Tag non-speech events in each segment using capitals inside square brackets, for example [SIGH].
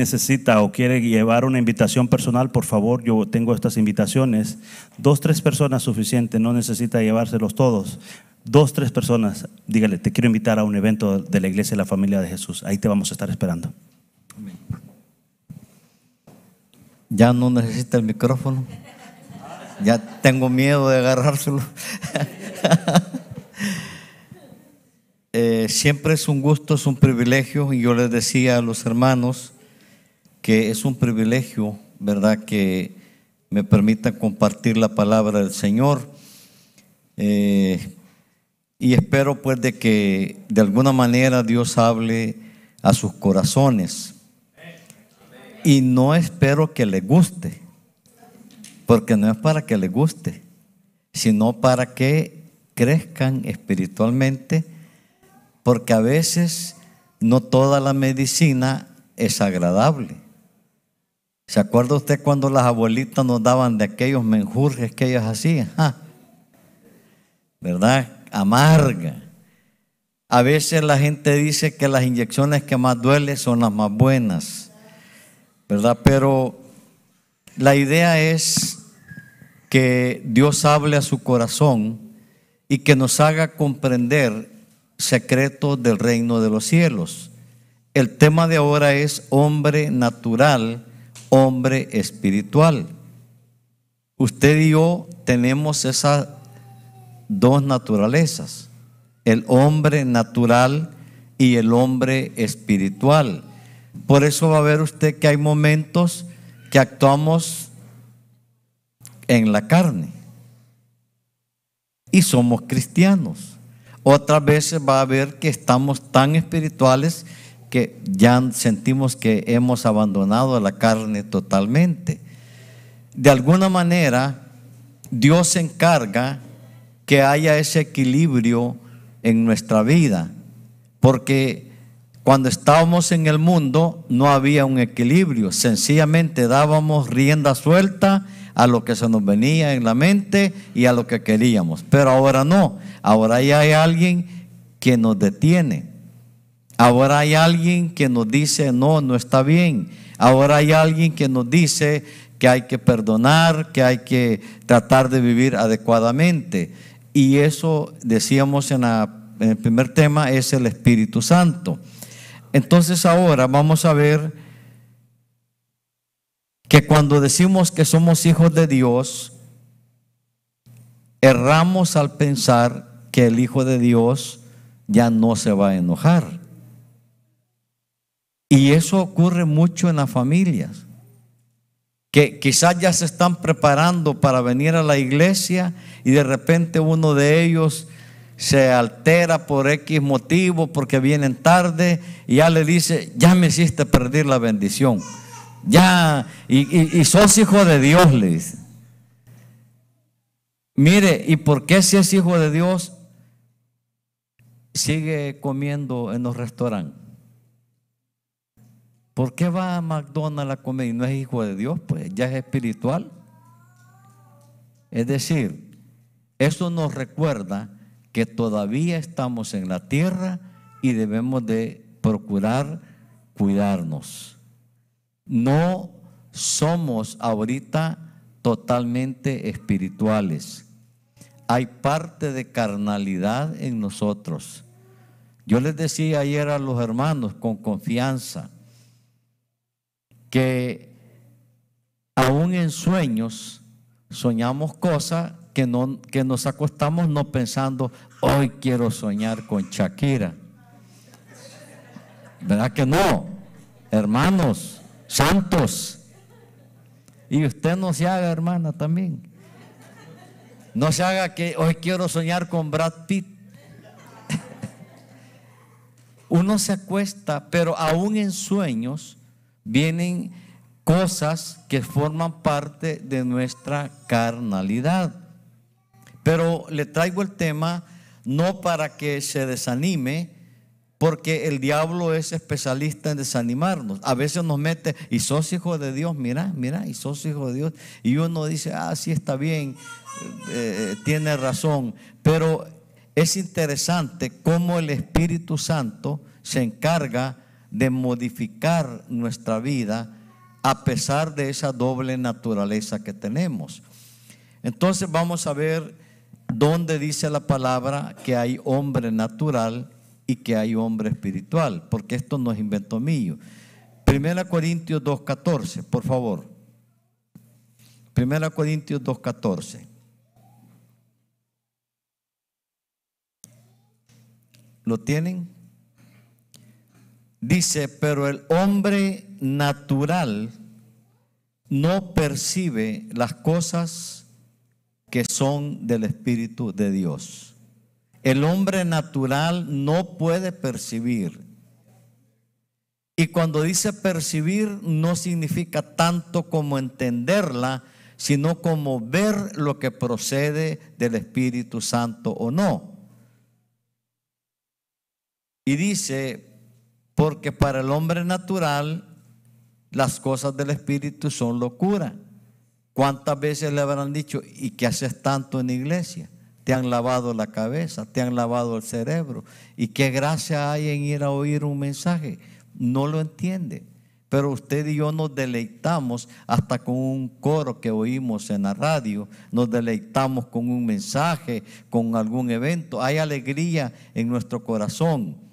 necesita o quiere llevar una invitación personal, por favor, yo tengo estas invitaciones. Dos, tres personas suficiente, no necesita llevárselos todos. Dos, tres personas, dígale, te quiero invitar a un evento de la iglesia de la familia de Jesús. Ahí te vamos a estar esperando. Ya no necesita el micrófono. Ya tengo miedo de agarrárselo. [LAUGHS] Eh, siempre es un gusto, es un privilegio. Y yo les decía a los hermanos que es un privilegio, ¿verdad? Que me permitan compartir la palabra del Señor. Eh, y espero pues de que de alguna manera Dios hable a sus corazones. Y no espero que le guste, porque no es para que le guste, sino para que crezcan espiritualmente, porque a veces no toda la medicina es agradable. ¿Se acuerda usted cuando las abuelitas nos daban de aquellos menjurjes que ellas hacían? ¿Verdad? Amarga. A veces la gente dice que las inyecciones que más duelen son las más buenas. ¿verdad? Pero la idea es que Dios hable a su corazón y que nos haga comprender secretos del reino de los cielos. El tema de ahora es hombre natural, hombre espiritual. Usted y yo tenemos esas dos naturalezas, el hombre natural y el hombre espiritual. Por eso va a ver usted que hay momentos que actuamos en la carne y somos cristianos. Otras veces va a ver que estamos tan espirituales que ya sentimos que hemos abandonado la carne totalmente. De alguna manera, Dios encarga que haya ese equilibrio en nuestra vida, porque cuando estábamos en el mundo no había un equilibrio, sencillamente dábamos rienda suelta a lo que se nos venía en la mente y a lo que queríamos. Pero ahora no, ahora ya hay alguien que nos detiene. Ahora hay alguien que nos dice, no, no está bien. Ahora hay alguien que nos dice que hay que perdonar, que hay que tratar de vivir adecuadamente. Y eso, decíamos en, en el primer tema, es el Espíritu Santo. Entonces ahora vamos a ver que cuando decimos que somos hijos de Dios, erramos al pensar que el Hijo de Dios ya no se va a enojar. Y eso ocurre mucho en las familias, que quizás ya se están preparando para venir a la iglesia y de repente uno de ellos se altera por X motivo, porque vienen tarde, y ya le dice, ya me hiciste perder la bendición. Ya, y, sos hijo de Dios, le dice. Mire, ¿y por qué si es hijo de Dios sigue comiendo en los restaurantes? ¿Por qué va a McDonald's a comer y no es hijo de Dios? Pues ya es espiritual. Es decir, eso nos recuerda que todavía estamos en la tierra y debemos de procurar cuidarnos. No somos ahorita totalmente espirituales. Hay parte de carnalidad en nosotros. Yo les decía ayer a los hermanos con confianza que aún en sueños soñamos cosas que, no, que nos acostamos no pensando, hoy quiero soñar con Shakira. ¿Verdad que no? Hermanos, santos. Y usted no se haga, hermana, también. No se haga que hoy quiero soñar con Brad Pitt. [LAUGHS] Uno se acuesta, pero aún en sueños vienen cosas que forman parte de nuestra carnalidad. Pero le traigo el tema no para que se desanime, porque el diablo es especialista en desanimarnos. A veces nos mete, y sos hijo de Dios, mira, mira, y sos hijo de Dios. Y uno dice, ah, sí está bien, eh, tiene razón. Pero es interesante cómo el Espíritu Santo se encarga de modificar nuestra vida a pesar de esa doble naturaleza que tenemos. Entonces vamos a ver dónde dice la palabra que hay hombre natural y que hay hombre espiritual, porque esto no es invento mío. Primera Corintios 2.14, por favor. Primera Corintios 2.14. ¿Lo tienen? Dice, pero el hombre natural no percibe las cosas que son del Espíritu de Dios. El hombre natural no puede percibir. Y cuando dice percibir no significa tanto como entenderla, sino como ver lo que procede del Espíritu Santo o no. Y dice, porque para el hombre natural las cosas del Espíritu son locura. ¿Cuántas veces le habrán dicho, ¿y qué haces tanto en iglesia? Te han lavado la cabeza, te han lavado el cerebro. ¿Y qué gracia hay en ir a oír un mensaje? No lo entiende. Pero usted y yo nos deleitamos hasta con un coro que oímos en la radio, nos deleitamos con un mensaje, con algún evento. Hay alegría en nuestro corazón.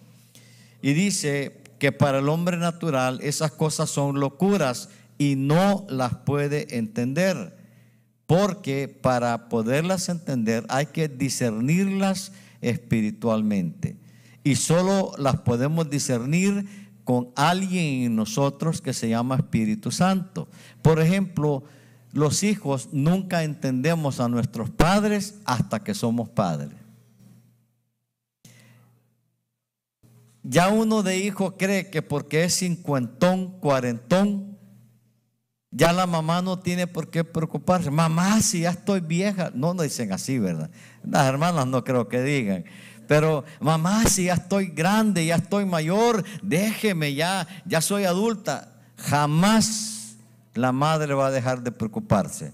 Y dice que para el hombre natural esas cosas son locuras y no las puede entender. Porque para poderlas entender hay que discernirlas espiritualmente. Y solo las podemos discernir con alguien en nosotros que se llama Espíritu Santo. Por ejemplo, los hijos nunca entendemos a nuestros padres hasta que somos padres. Ya uno de hijo cree que porque es cincuentón, cuarentón, ya la mamá no tiene por qué preocuparse. Mamá, si ya estoy vieja. No, no dicen así, ¿verdad? Las hermanas no creo que digan. Pero mamá, si ya estoy grande, ya estoy mayor, déjeme ya, ya soy adulta. Jamás la madre va a dejar de preocuparse.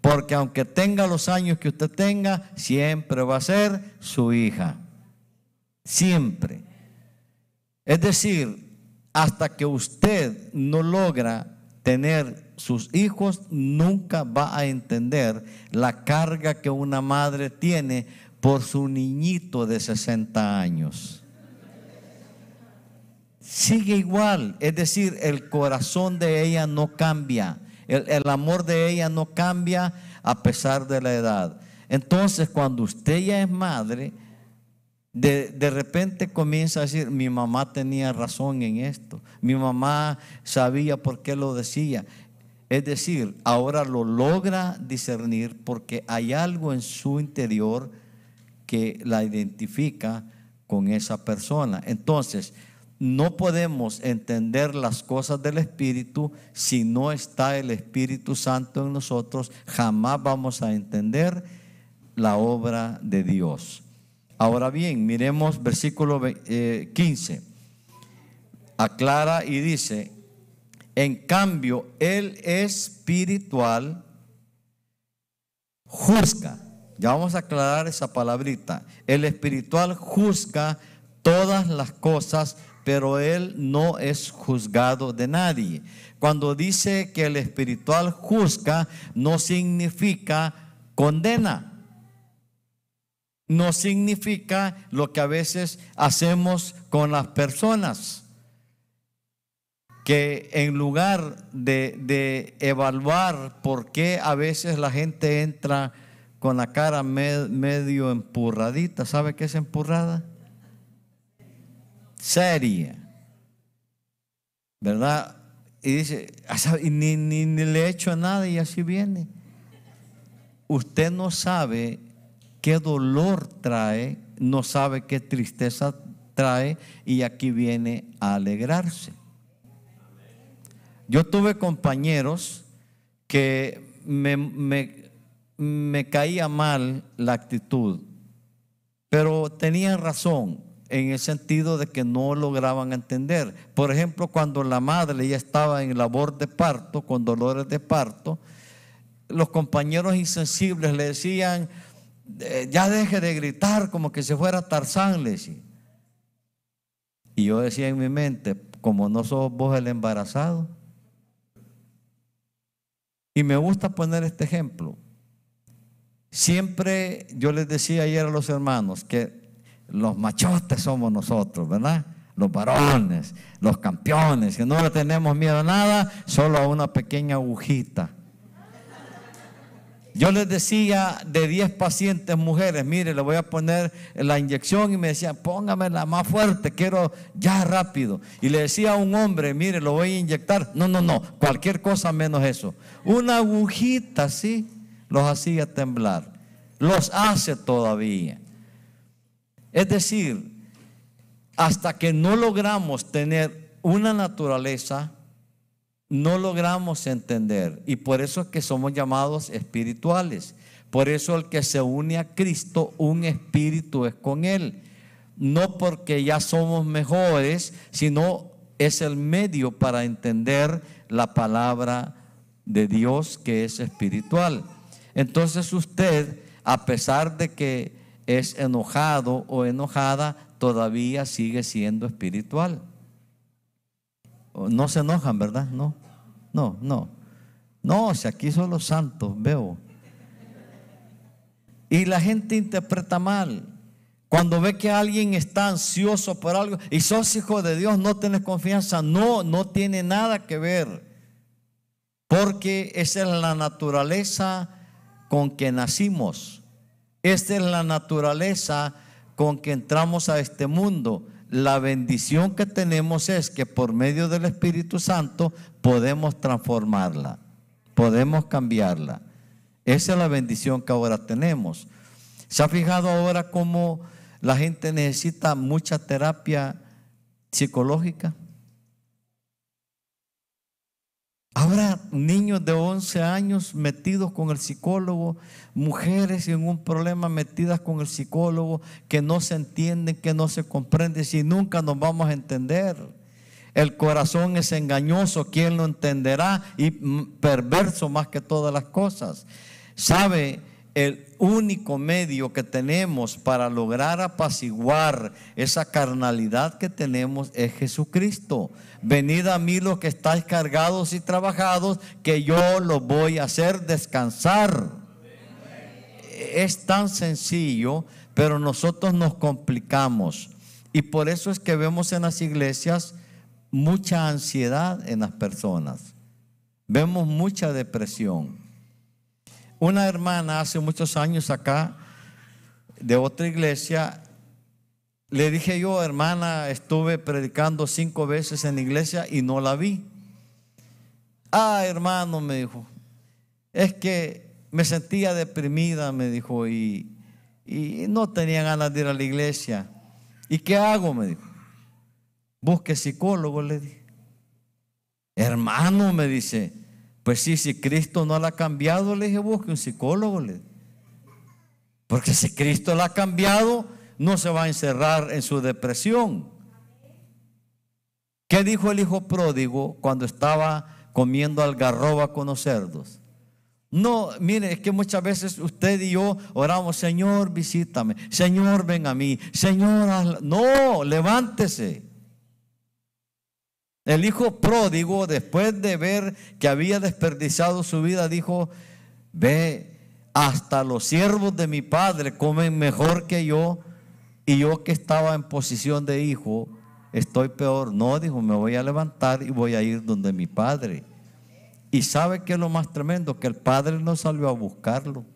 Porque aunque tenga los años que usted tenga, siempre va a ser su hija. Siempre. Es decir, hasta que usted no logra tener sus hijos, nunca va a entender la carga que una madre tiene por su niñito de 60 años. Sigue igual, es decir, el corazón de ella no cambia, el, el amor de ella no cambia a pesar de la edad. Entonces, cuando usted ya es madre, de, repente comienza a decir, mi mamá tenía razón en esto, mi mamá sabía por qué lo decía. Es decir, ahora lo logra discernir porque hay algo en su interior que la identifica con esa persona. Entonces, no podemos entender las cosas del Espíritu si no está el Espíritu Santo en nosotros. Jamás vamos a entender la obra de Dios. Ahora bien, miremos versículo 15. Eh, Aclara y dice, en cambio, el espiritual juzga. Ya vamos a aclarar esa palabrita. El espiritual juzga todas las cosas, pero él no es juzgado de nadie. Cuando dice que el espiritual juzga, no significa condena no significa lo que a veces hacemos con las personas, que en lugar de, evaluar por qué a veces la gente entra con la cara medio empurradita, ¿sabe qué es empurrada? Seria, ¿verdad? Y dice, ah, ni, ni, ni le he hecho nada y así viene. Usted no sabe qué dolor trae, no sabe qué tristeza trae y aquí viene a alegrarse. Yo tuve compañeros que me, me, caía mal la actitud, pero tenían razón en el sentido de que no lograban entender. Por ejemplo, cuando la madre ya estaba en labor de parto, con dolores de parto, los compañeros insensibles le decían, ya deje de gritar como que se fuera Tarzán, le decía. Y yo decía en mi mente, como no sos vos el embarazado. Y me gusta poner este ejemplo. Siempre yo les decía ayer a los hermanos que los machotes somos nosotros, ¿verdad? Los varones, los campeones, que no le tenemos miedo a nada, solo a una pequeña agujita. Yo les decía de 10 pacientes mujeres, mire, le voy a poner la inyección y me decían, póngame la más fuerte, quiero ya rápido. Y le decía a un hombre, mire, lo voy a inyectar. No, no, no, cualquier cosa menos eso. Una agujita, sí, los hacía temblar. Los hace todavía. Es decir, hasta que no logramos tener una naturaleza no logramos entender. Y por eso es que somos llamados espirituales. Por eso el que se une a Cristo, un espíritu es con Él. No porque ya somos mejores, sino es el medio para entender la palabra de Dios que es espiritual. Entonces usted, a pesar de que es enojado o enojada, todavía sigue siendo espiritual. No se enojan, ¿verdad? No, no, no. No, si aquí son los santos, veo. Y la gente interpreta mal. Cuando ve que alguien está ansioso por algo y sos hijo de Dios, no tienes confianza. No, no tiene nada que ver. Porque esa es la naturaleza con que nacimos. Esta es la naturaleza con que entramos a este mundo la bendición que tenemos es que por medio del Espíritu Santo podemos transformarla, podemos cambiarla. Esa es la bendición que ahora tenemos. ¿Se ha fijado ahora cómo la gente necesita mucha terapia psicológica? Ahora niños de 11 años metidos con el psicólogo, mujeres en un problema metidas con el psicólogo, que no se entienden, que no se comprenden, si nunca nos vamos a entender. El corazón es engañoso, ¿quién lo entenderá? Y perverso más que todas las cosas. ¿Sabe? El único medio que tenemos para lograr apaciguar esa carnalidad que tenemos es Jesucristo. Venid a mí los que estáis cargados y trabajados, que yo los voy a hacer descansar. Es tan sencillo, pero nosotros nos complicamos. Y por eso es que vemos en las iglesias mucha ansiedad en las personas. Vemos mucha depresión. Una hermana hace muchos años acá, de otra iglesia, le dije yo, hermana, estuve predicando cinco veces en la iglesia y no la vi. Ah, hermano, me dijo, es que me sentía deprimida, me dijo, y, y no tenía ganas de ir a la iglesia. ¿Y qué hago? Me dijo. Busque psicólogo, le dije. Hermano, me dice, pues sí, si Cristo no la ha cambiado, le dije, busque un psicólogo. Le. Porque si Cristo la ha cambiado, no se va a encerrar en su depresión. ¿Qué dijo el hijo pródigo cuando estaba comiendo algarroba con los cerdos? No, mire, es que muchas veces usted y yo oramos, Señor, visítame, Señor, ven a mí, Señor, no, levántese. El hijo pródigo, después de ver que había desperdiciado su vida, dijo, ve, hasta los siervos de mi padre comen mejor que yo, y yo que estaba en posición de hijo, estoy peor. No, dijo, me voy a levantar y voy a ir donde mi padre. Y sabe que es lo más tremendo, que el padre no salió a buscarlo.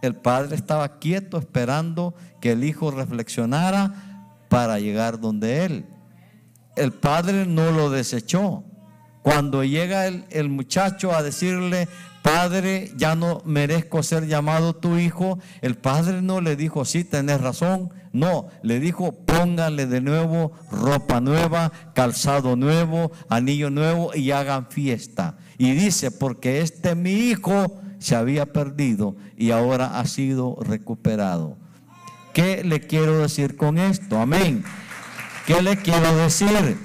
El padre estaba quieto esperando que el hijo reflexionara para llegar donde él el padre no lo desechó. Cuando llega el, muchacho a decirle, Padre, ya no merezco ser llamado tu hijo, el padre no le dijo, sí, tenés razón. No, le dijo, pónganle de nuevo ropa nueva, calzado nuevo, anillo nuevo y hagan fiesta. Y dice, porque este mi hijo se había perdido y ahora ha sido recuperado. ¿Qué le quiero decir con esto? Amén. ¿Qué le quiero decir?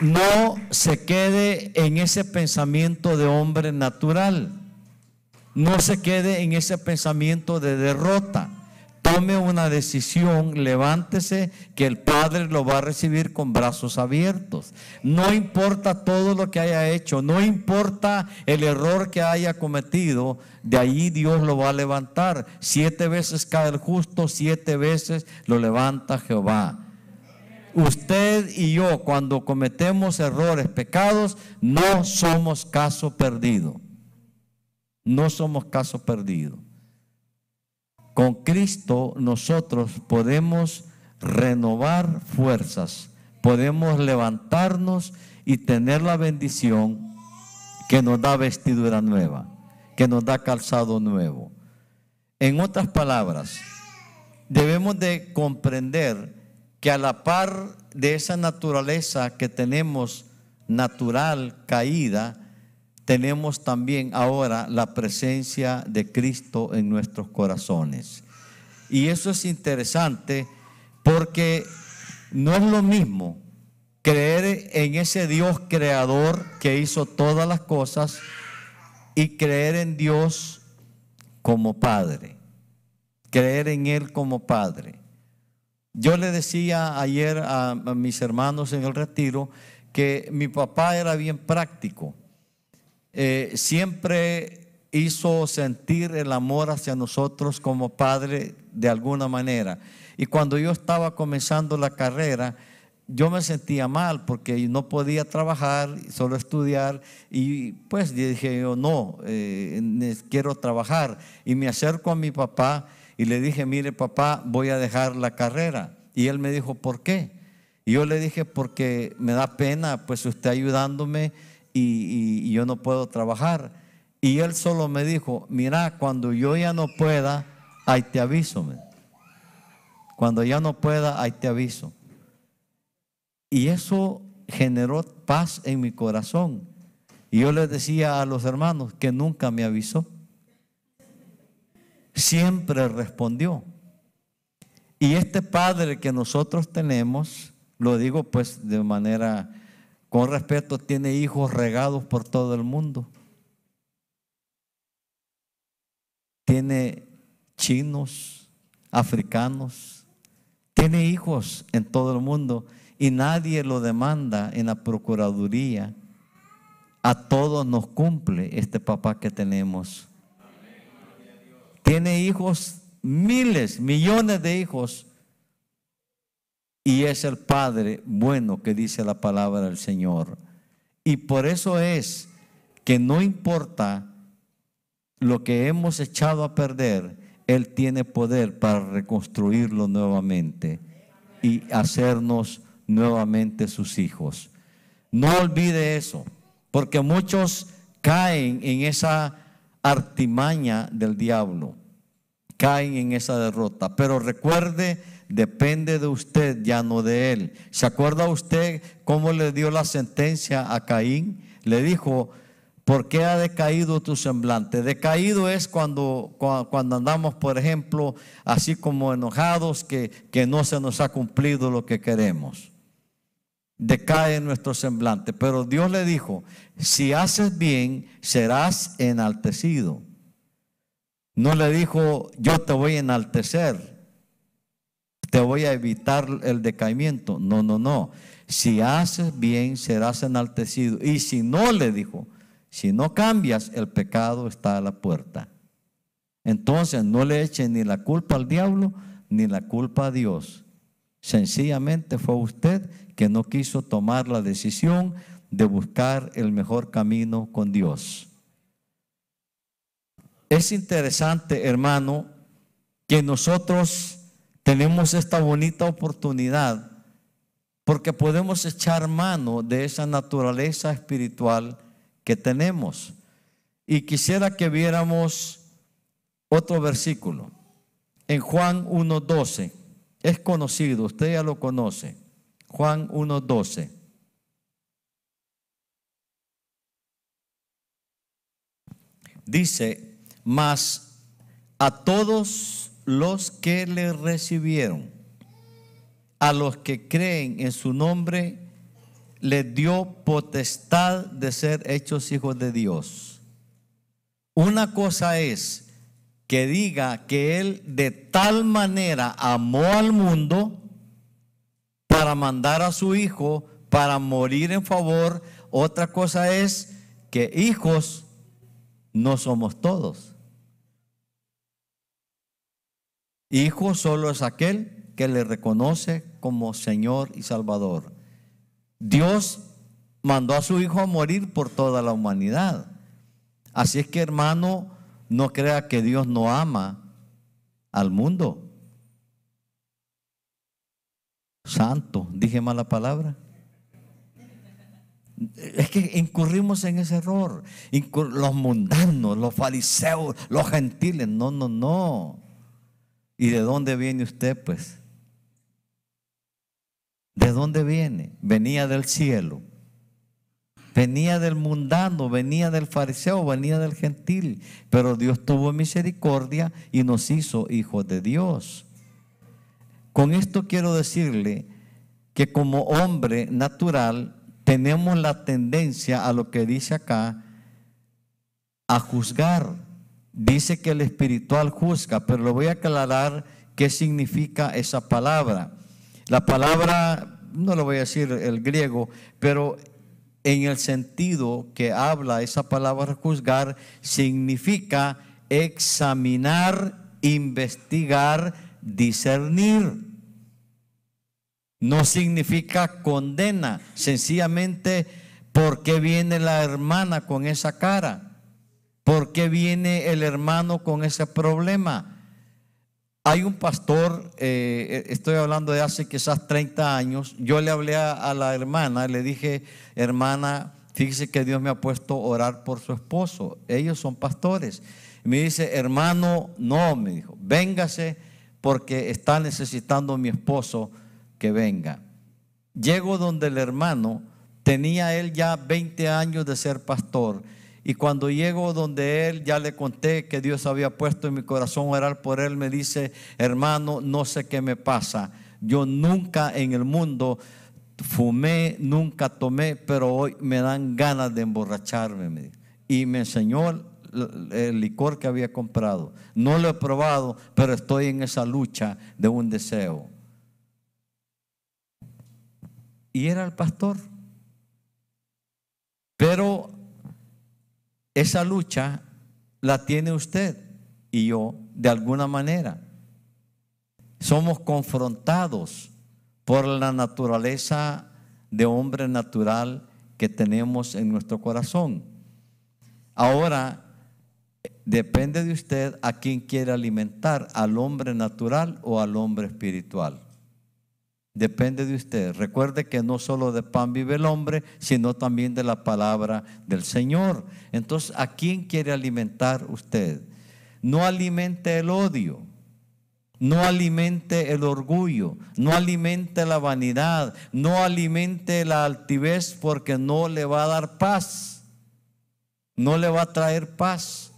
No se quede en ese pensamiento de hombre natural. No se quede en ese pensamiento de derrota. tome una decisión, levántese, que el Padre lo va a recibir con brazos abiertos. No importa todo lo que haya hecho, no importa el error que haya cometido, de allí Dios lo va a levantar. Siete veces cae el justo, siete veces lo levanta Jehová. Usted y yo, cuando cometemos errores, pecados, no somos caso perdido. No somos caso perdido. Con Cristo nosotros podemos renovar fuerzas, podemos levantarnos y tener la bendición que nos da vestidura nueva, que nos da calzado nuevo. En otras palabras, debemos de comprender que a la par de esa naturaleza que tenemos natural caída, tenemos también ahora la presencia de Cristo en nuestros corazones. Y eso es interesante porque no es lo mismo creer en ese Dios creador que hizo todas las cosas y creer en Dios como Padre, creer en Él como Padre. Yo le decía ayer a, mis hermanos en el retiro que mi papá era bien práctico. Eh, siempre hizo sentir el amor hacia nosotros como padre de alguna manera. Y cuando yo estaba comenzando la carrera, yo me sentía mal porque no podía trabajar, solo estudiar. Y pues dije yo, no, eh, quiero trabajar. Y me acerco a mi papá y le dije, mire papá, voy a dejar la carrera. Y él me dijo, ¿por qué? Y yo le dije, porque me da pena, pues usted ayudándome y, yo no puedo trabajar. Y él solo me dijo, mira, cuando yo ya no pueda, ahí te aviso. Cuando ya no pueda, ahí te aviso. Y eso generó paz en mi corazón. Y yo le decía a los hermanos que nunca me avisó. Siempre respondió. Y este Padre que nosotros tenemos, lo digo pues de manera con respeto, tiene hijos regados por todo el mundo. Tiene chinos, africanos, tiene hijos en todo el mundo y nadie lo demanda en la Procuraduría. A todos nos cumple este papá que tenemos. Tiene hijos, miles, millones de hijos y es el Padre bueno que dice la palabra del Señor. Y por eso es que no importa lo que hemos echado a perder, Él tiene poder para reconstruirlo nuevamente y hacernos nuevamente sus hijos. No olvide eso, porque muchos caen en esa artimaña del diablo, caen en esa derrota. Pero recuerde depende de usted, ya no de él. ¿Se acuerda usted cómo le dio la sentencia a Caín? Le dijo, ¿por qué ha decaído tu semblante? Decaído es cuando, cuando andamos, por ejemplo, así como enojados, que, que no se nos ha cumplido lo que queremos. Decae nuestro semblante. Pero Dios le dijo, si haces bien, serás enaltecido. No le dijo, yo te voy a enaltecer te voy a evitar el decaimiento. No, no, no. Si haces bien, serás enaltecido. Y si no, le dijo, si no cambias, el pecado está a la puerta. Entonces no le echen ni la culpa al diablo ni la culpa a Dios. Sencillamente fue usted que no quiso tomar la decisión de buscar el mejor camino con Dios. Es interesante, hermano, que nosotros tenemos esta bonita oportunidad porque podemos echar mano de esa naturaleza espiritual que tenemos. Y quisiera que viéramos otro versículo. En Juan 1.12. Es conocido, usted ya lo conoce. Juan 1.12. Dice, mas a todos los que le recibieron, a los que creen en su nombre, les dio potestad de ser hechos hijos de Dios. Una cosa es que diga que Él de tal manera amó al mundo para mandar a su Hijo para morir en favor. Otra cosa es que hijos no somos todos. Hijo solo es aquel que le reconoce como Señor y Salvador. Dios mandó a su Hijo a morir por toda la humanidad. Así es que hermano, no crea que Dios no ama al mundo. Santo, dije mala palabra. Es que incurrimos en ese error. los mundanos, los fariseos, los gentiles. No, no, no. ¿Y de dónde viene usted, pues? ¿De dónde viene? Venía del cielo. Venía del mundano, venía del fariseo, venía del gentil. Pero Dios tuvo misericordia y nos hizo hijos de Dios. Con esto quiero decirle que como hombre natural tenemos la tendencia a lo que dice acá, a juzgar. Dice que el espiritual juzga, pero le voy a aclarar qué significa esa palabra. La palabra, no lo voy a decir el griego, pero en el sentido que habla esa palabra juzgar, significa examinar, investigar, discernir no significa condena, sencillamente ¿por qué viene la hermana con esa cara? ¿Por qué viene el hermano con ese problema? Hay un pastor, eh, estoy hablando de hace quizás 30 años, yo le hablé a, la hermana, le dije, hermana, fíjese que Dios me ha puesto a orar por su esposo, ellos son pastores. Y me dice, hermano, no, me dijo, véngase porque está necesitando mi esposo que venga. Llego donde el hermano, tenía él ya 20 años de ser pastor, y cuando llego donde él, ya le conté que Dios había puesto en mi corazón orar por él, me dice, hermano, no sé qué me pasa. Yo nunca en el mundo fumé, nunca tomé, pero hoy me dan ganas de emborracharme. Y me enseñó el licor que había comprado. No lo he probado, pero estoy en esa lucha de un deseo y era el pastor. Pero esa lucha la tiene usted y yo de alguna manera. Somos confrontados por la naturaleza de hombre natural que tenemos en nuestro corazón. Ahora, depende de usted a quién quiere alimentar, al hombre natural o al hombre espiritual. Depende de usted. Recuerde que no solo de pan vive el hombre, sino también de la palabra del Señor. Entonces, ¿a quién quiere alimentar usted? No alimente el odio, no alimente el orgullo, no alimente la vanidad, no alimente la altivez porque no le va a dar paz, no le va a traer paz.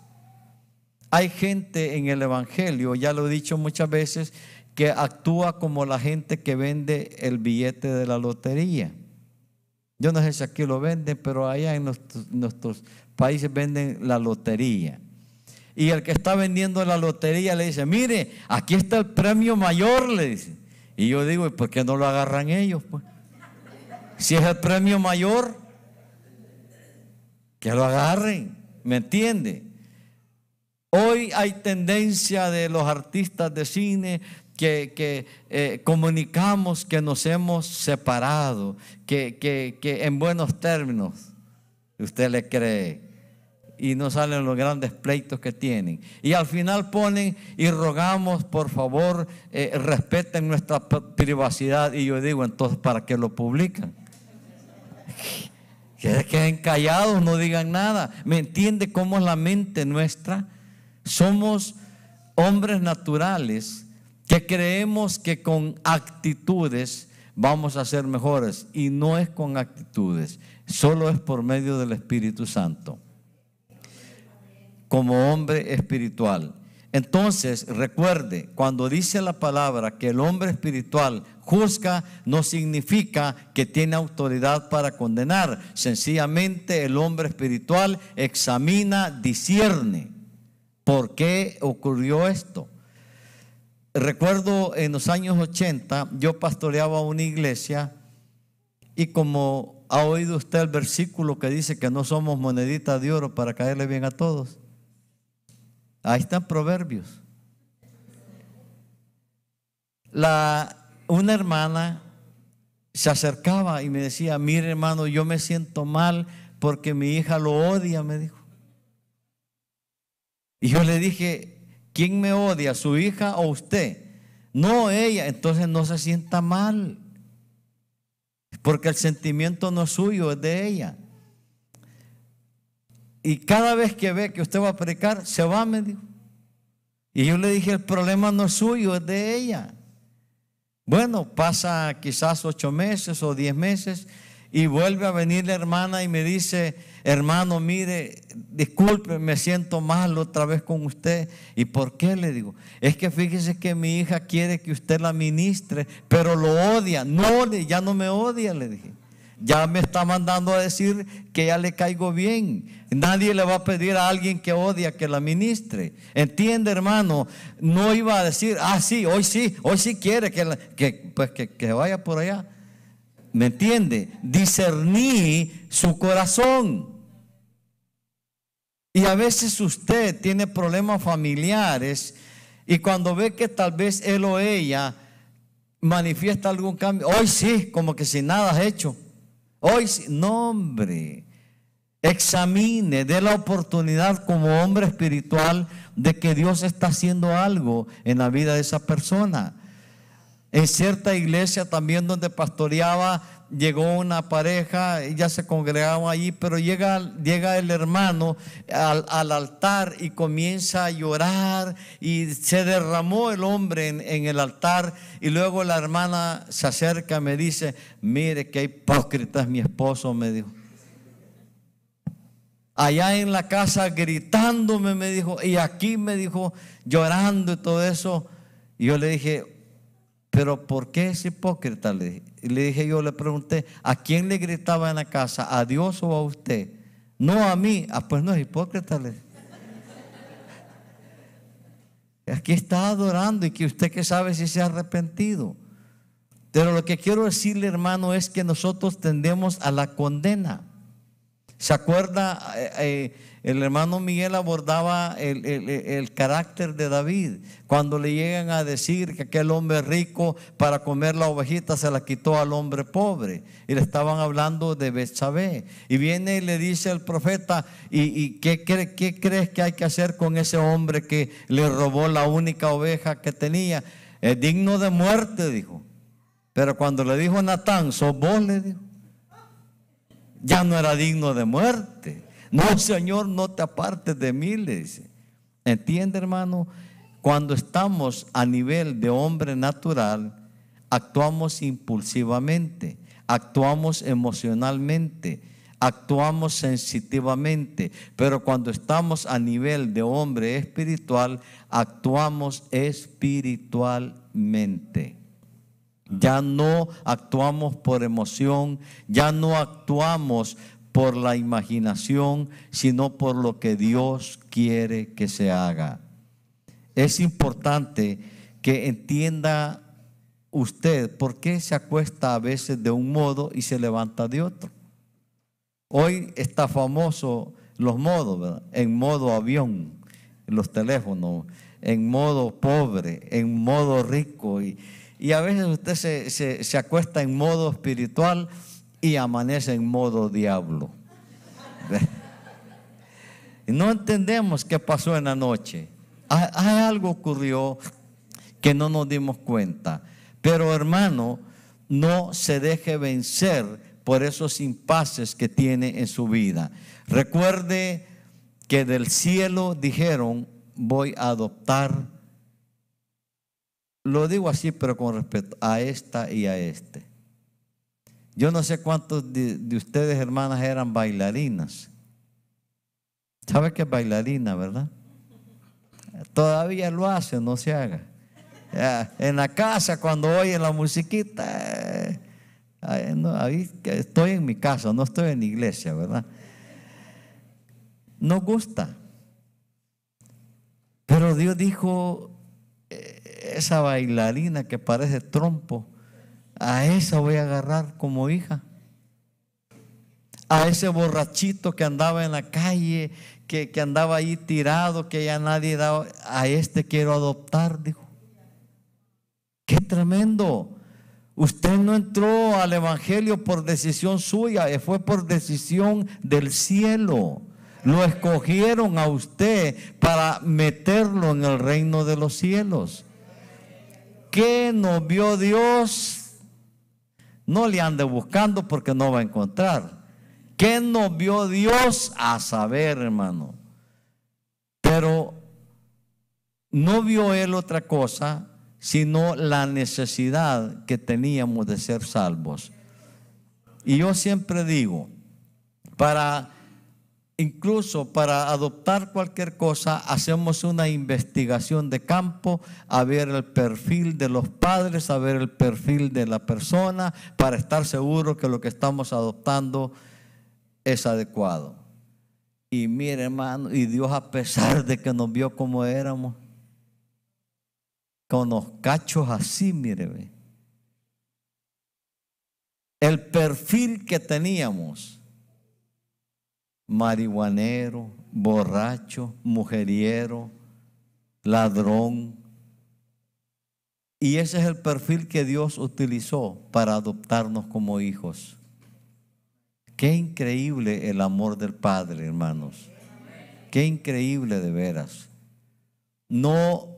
Hay gente en el Evangelio, ya lo he dicho muchas veces, que actúa como la gente que vende el billete de la lotería. Yo no sé si aquí lo venden, pero allá en nuestros, países venden la lotería. Y el que está vendiendo la lotería le dice, mire, aquí está el premio mayor, le dice. Y yo digo, ¿y por qué no lo agarran ellos? Pues? Si es el premio mayor, que lo agarren, ¿me entiende? Hoy hay tendencia de los artistas de cine que, eh, comunicamos que nos hemos separado, que, que, en buenos términos usted le cree y no salen los grandes pleitos que tienen. Y al final ponen y rogamos, por favor, eh, respeten nuestra privacidad. Y yo digo, entonces, ¿para qué lo publican? [LAUGHS] Que queden callados, no digan nada. ¿Me entiende cómo es la mente nuestra? Somos hombres naturales que creemos que con actitudes vamos a ser mejores y no es con actitudes, solo es por medio del Espíritu Santo, como hombre espiritual. Entonces, recuerde, cuando dice la palabra que el hombre espiritual juzga, no significa que tiene autoridad para condenar. Sencillamente el hombre espiritual examina, discierne ¿Por qué ocurrió esto? Recuerdo en los años 80, yo pastoreaba una iglesia y como ha oído usted el versículo que dice que no somos moneditas de oro para caerle bien a todos, ahí están proverbios. La, una hermana se acercaba y me decía, mire hermano, yo me siento mal porque mi hija lo odia, me dijo. Y yo le dije, ¿quién me odia, su hija o usted? No ella, entonces no se sienta mal, porque el sentimiento no es suyo, es de ella. Y cada vez que ve que usted va a predicar, se va, me dijo. Y yo le dije, el problema no es suyo, es de ella. Bueno, pasa quizás ocho meses o diez meses y vuelve a venir la hermana y me dice, hermano, mire, disculpe, me siento mal otra vez con usted. ¿Y por qué? Le digo, es que fíjese que mi hija quiere que usted la ministre, pero lo odia. No, ya no me odia, le dije. Ya me está mandando a decir que ya le caigo bien. Nadie le va a pedir a alguien que odia que la ministre. Entiende, hermano. No iba a decir, ah, sí, hoy sí, hoy sí quiere que, que, pues que, que vaya por allá. ¿Me entiende? Discerní su corazón. Y a veces usted tiene problemas familiares y cuando ve que tal vez él o ella manifiesta algún cambio, hoy sí, como que sin nada has hecho. Hoy sí, no hombre, examine, dé la oportunidad como hombre espiritual de que Dios está haciendo algo en la vida de esa persona. En cierta iglesia también donde pastoreaba, llegó una pareja, ya se congregaban allí, pero llega, llega el hermano al, altar y comienza a llorar y se derramó el hombre en, en, el altar y luego la hermana se acerca y me dice, mire qué hipócrita es mi esposo, me dijo. Allá en la casa gritándome, me dijo, y aquí me dijo, llorando y todo eso. Y yo le dije, pero ¿por qué es hipócrita? Le, le dije yo, le pregunté, ¿a quién le gritaba en la casa? ¿A Dios o a usted? No a mí. Ah, pues no es hipócrita. Le. Aquí está adorando y que usted que sabe si se ha arrepentido. Pero lo que quiero decirle, hermano, es que nosotros tendemos a la condena. ¿Se acuerda? Eh, eh, el hermano Miguel abordaba el, carácter de David. Cuando le llegan a decir que aquel hombre rico para comer la ovejita se la quitó al hombre pobre. Y le estaban hablando de Betsabé. Y viene y le dice al profeta, ¿y, qué, qué crees que hay que hacer con ese hombre que le robó la única oveja que tenía? Es digno de muerte, dijo. Pero cuando le dijo Natán, sos vos, le dijo ya no era digno de muerte. No, Señor, no te apartes de mí, le dice. ¿Entiende, hermano? Cuando estamos a nivel de hombre natural, actuamos impulsivamente, actuamos emocionalmente, actuamos sensitivamente, pero cuando estamos a nivel de hombre espiritual, actuamos espiritualmente. Ya no actuamos por emoción, ya no actuamos por la imaginación, sino por lo que Dios quiere que se haga. Es importante que entienda usted por qué se acuesta a veces de un modo y se levanta de otro. Hoy está famoso los modos, ¿verdad? En modo avión, los teléfonos, en modo pobre, en modo rico y, y a veces usted se, acuesta en modo espiritual y amanece en modo diablo. [LAUGHS] No entendemos qué pasó en la noche. Hay, hay algo ocurrió que no nos dimos cuenta. Pero hermano, no se deje vencer por esos impases que tiene en su vida. Recuerde que del cielo dijeron, voy a adoptar lo digo así, pero con respeto a esta y a este. Yo no sé cuántos de, ustedes, hermanas, eran bailarinas. ¿Sabe qué es bailarina, verdad? Todavía lo hace, no se haga. en la casa, cuando oyen la musiquita, eh, ahí estoy en mi casa, no estoy en la iglesia, ¿verdad? Nos gusta. Pero Dios dijo, "Eh, esa bailarina que parece trompo, a esa voy a agarrar como hija. A ese borrachito que andaba en la calle, que, que andaba ahí tirado, que ya nadie daba, a este quiero adoptar, dijo. Qué tremendo. Usted no entró al Evangelio por decisión suya, eh, fue por decisión del cielo. Lo escogieron a usted para meterlo en el reino de los cielos. ¿Qué nos vio Dios? No le ande buscando porque no va a encontrar. ¿Qué nos vio Dios a saber, hermano? Pero no vio él otra cosa sino la necesidad que teníamos de ser salvos. Y yo siempre digo, para incluso para adoptar cualquier cosa, hacemos una investigación de campo a ver el perfil de los padres, a ver el perfil de la persona, para estar seguro que lo que estamos adoptando es adecuado. Y mire, hermano, y Dios a pesar de que nos vio como éramos, con los cachos así, mire. El perfil que teníamos, marihuanero, borracho, mujeriero, ladrón. Y ese es el perfil que Dios utilizó para adoptarnos como hijos. Qué increíble el amor del Padre, hermanos. Qué increíble de veras. No,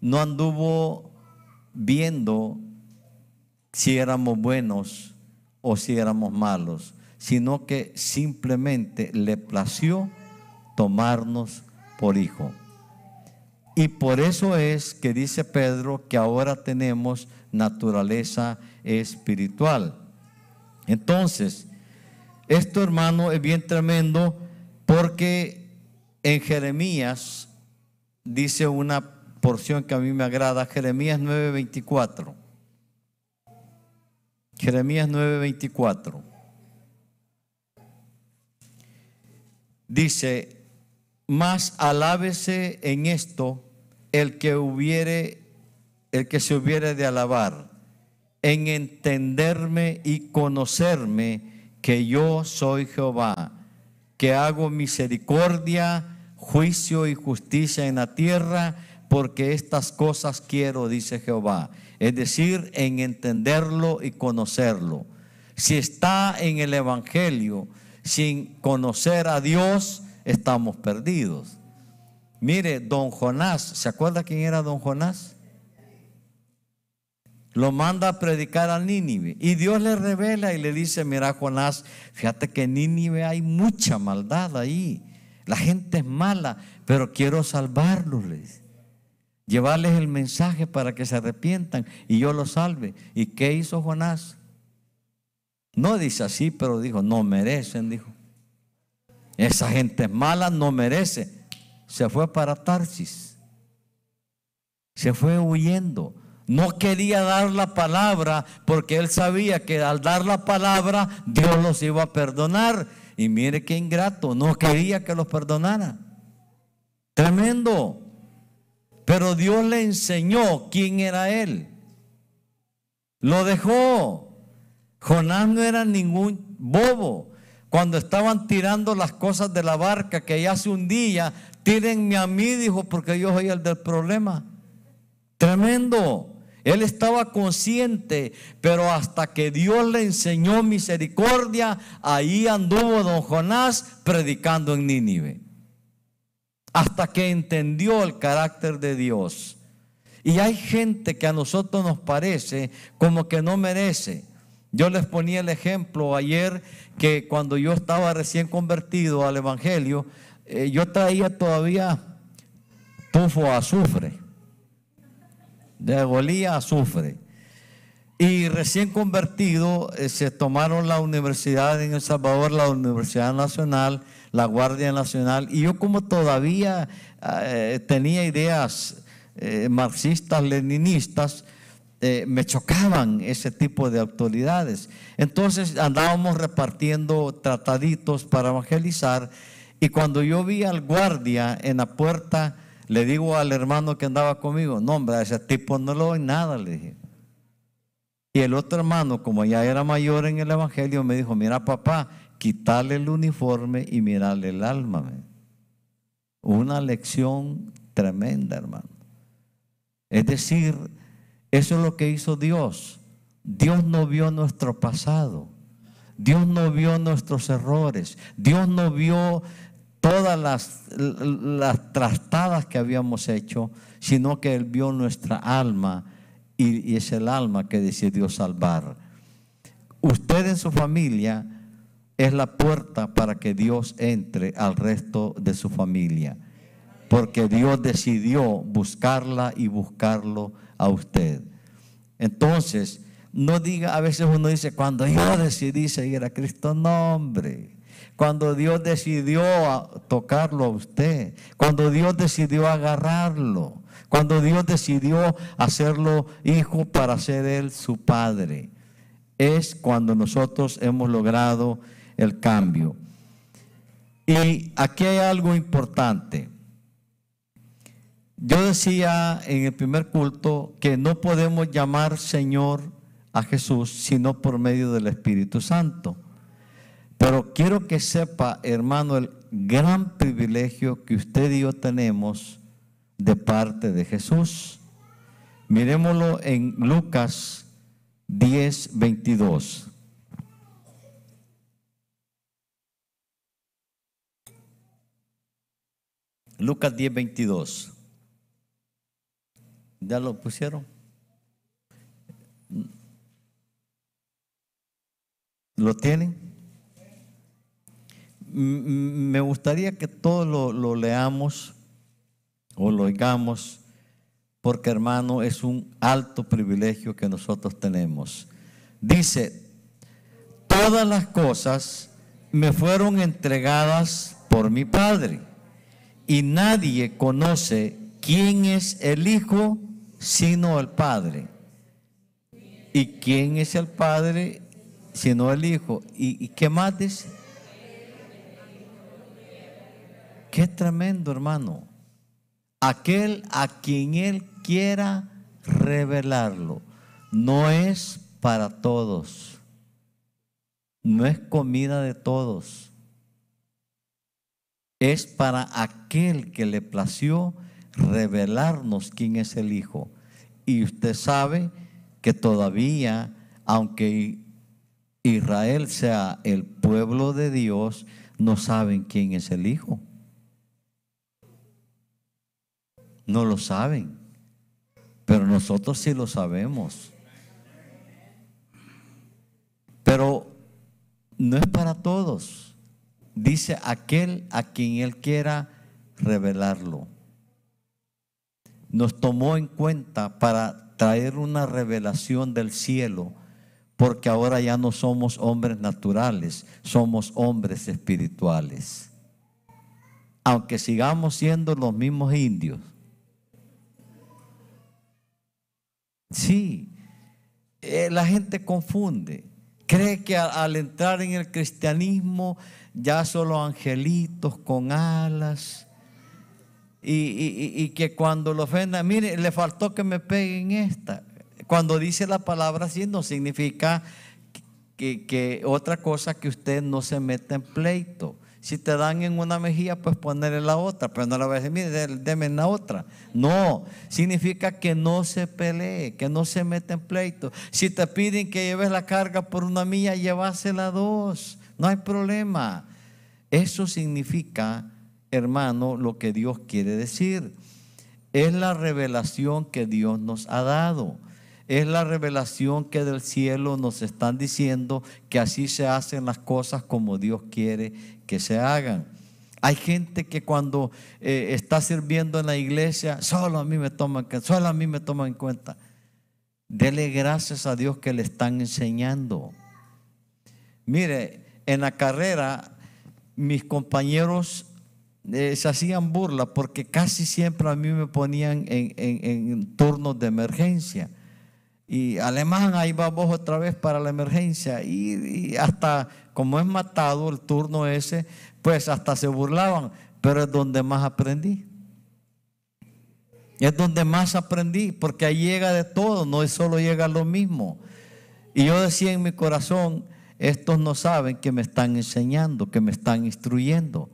no anduvo viendo si éramos buenos o si éramos malos, sino que simplemente le plació tomarnos por hijo. Y por eso es que dice Pedro que ahora tenemos naturaleza espiritual. Entonces, esto hermano es bien tremendo porque en Jeremías dice una porción que a mí me agrada, Jeremías 9:24. Jeremías 9:24. Dice, más alábese en esto el que hubiere, el que se hubiere de alabar, en entenderme y conocerme que yo soy Jehová, que hago misericordia, juicio y justicia en la tierra, porque estas cosas quiero, dice Jehová. Es decir, en entenderlo y conocerlo. Si está en el Evangelio sin conocer a Dios, estamos perdidos. Mire, don Jonás, ¿se acuerda quién era don Jonás? Lo manda a predicar a Nínive. Y Dios le revela y le dice, mira Jonás, fíjate que en Nínive hay mucha maldad ahí. La gente es mala, pero quiero salvarlos. Llevarles el mensaje para que se arrepientan y yo los salve. ¿Y qué hizo Jonás? No dice así, pero dijo, no merecen, dijo. Esa gente mala, no merece. Se fue para Tarsis. Se fue huyendo. No quería dar la palabra porque él sabía que al dar la palabra Dios los iba a perdonar. Y mire qué ingrato, no quería que los perdonara. Tremendo. Pero Dios le enseñó quién era él. Lo dejó. Jonás no era ningún bobo. Cuando estaban tirando las cosas de la barca que ya hace un día, tírenme a mí, dijo, porque yo soy el del problema. Tremendo. Él estaba consciente, pero hasta que Dios le enseñó misericordia, ahí anduvo don Jonás predicando en Nínive. Hasta que entendió el carácter de Dios. Y hay gente que a nosotros nos parece como que no merece. Yo les ponía el ejemplo ayer que cuando yo estaba recién convertido al Evangelio, eh, yo traía todavía tufo azufre de golía azufre. Y recién convertido, eh, se tomaron la universidad en El Salvador, la Universidad Nacional, la Guardia Nacional, y yo como todavía eh, tenía ideas marxistas, leninistas, me chocaban ese tipo de autoridades. Entonces andábamos repartiendo trataditos para evangelizar, y cuando yo vi al guardia en la puerta, Le digo al hermano que andaba conmigo, no, hombre, a ese tipo no le doy nada, le dije. Y el otro hermano, como ya era mayor en el Evangelio, me dijo, mira papá, quitarle el uniforme y mirarle el alma. Una lección tremenda, hermano. Es decir, eso es lo que hizo Dios. Dios no vio nuestro pasado. Dios no vio nuestros errores. Dios no vio todas las, las trastadas que habíamos hecho, sino que Él vio nuestra alma y, es el alma que decidió salvar. Usted en su familia es la puerta para que Dios entre al resto de su familia. Porque Dios decidió buscarla y buscarlo a usted. Entonces, no diga, a veces uno dice, cuando yo decidí seguir a Cristo, no, hombre. Cuando Dios decidió tocarlo a usted, cuando Dios decidió agarrarlo, cuando Dios decidió hacerlo hijo para ser Él su padre. Es cuando nosotros hemos logrado el cambio. Y aquí hay algo importante. Yo decía en el primer culto que no podemos llamar Señor a Jesús sino por medio del Espíritu Santo. Pero quiero que sepa, hermano, el gran privilegio que usted y yo tenemos de parte de Jesús. Miremoslo en Lucas 10, 22. Lucas 10, 22. ¿Ya lo pusieron? ¿Lo tienen? Me gustaría que todos lo, leamos o lo oigamos, porque hermano es un alto privilegio que nosotros tenemos. Dice, todas las cosas me fueron entregadas por mi Padre, y nadie conoce quién es el Hijo sino el Padre. ¿Y quién es el Padre sino el Hijo? ¿Y, y qué más dice? Qué tremendo, hermano aquel a quien Él quiera revelarlo. No es para todos. No es comida de todos. Es para aquel que le plació revelarnos quién es el Hijo. Y usted sabe que todavía, aunque Israel sea el pueblo de Dios, no saben quién es el Hijo. no lo saben, pero nosotros sí lo sabemos. Pero no es para todos. Dice aquel a quien Él quiera revelarlo. Nos tomó en cuenta para traer una revelación del cielo, porque ahora ya no somos hombres naturales, somos hombres espirituales. Aunque sigamos siendo los mismos indios, Sí, eh, la gente confunde. Cree que al, entrar en el cristianismo ya solo angelitos con alas. Y, que cuando lo ofenda, mire, le faltó que me peguen esta. Cuando dice la palabra así no significa que, que otra cosa que usted no se meta en pleito. Si te dan en una mejilla, pues ponerle la otra, pero no la voy a decir, mire, deme en la otra. No, significa que no se pelee, que no se mete en pleito. Si te piden que lleves la carga por una milla, llévasela dos, no hay problema. Eso significa, hermano, lo que Dios quiere decir. Es la revelación que Dios nos ha dado es la revelación que del cielo nos están diciendo que así se hacen las cosas como Dios quiere que se hagan. Hay gente que cuando eh, está sirviendo en la iglesia, solo a mí me toman, solo a mí me toman en cuenta. Dele gracias a Dios que le están enseñando. Mire, en la carrera mis compañeros eh, se hacían burla porque casi siempre a mí me ponían en turnos de emergencia. Y alemán, ahí vamos otra vez para la emergencia. Y, hasta, como es matado el turno ese, pues hasta se burlaban. Pero es donde más aprendí. Es donde más aprendí, porque ahí llega de todo, no solo llega lo mismo. Y yo decía en mi corazón, estos no saben que me están enseñando, que me están instruyendo.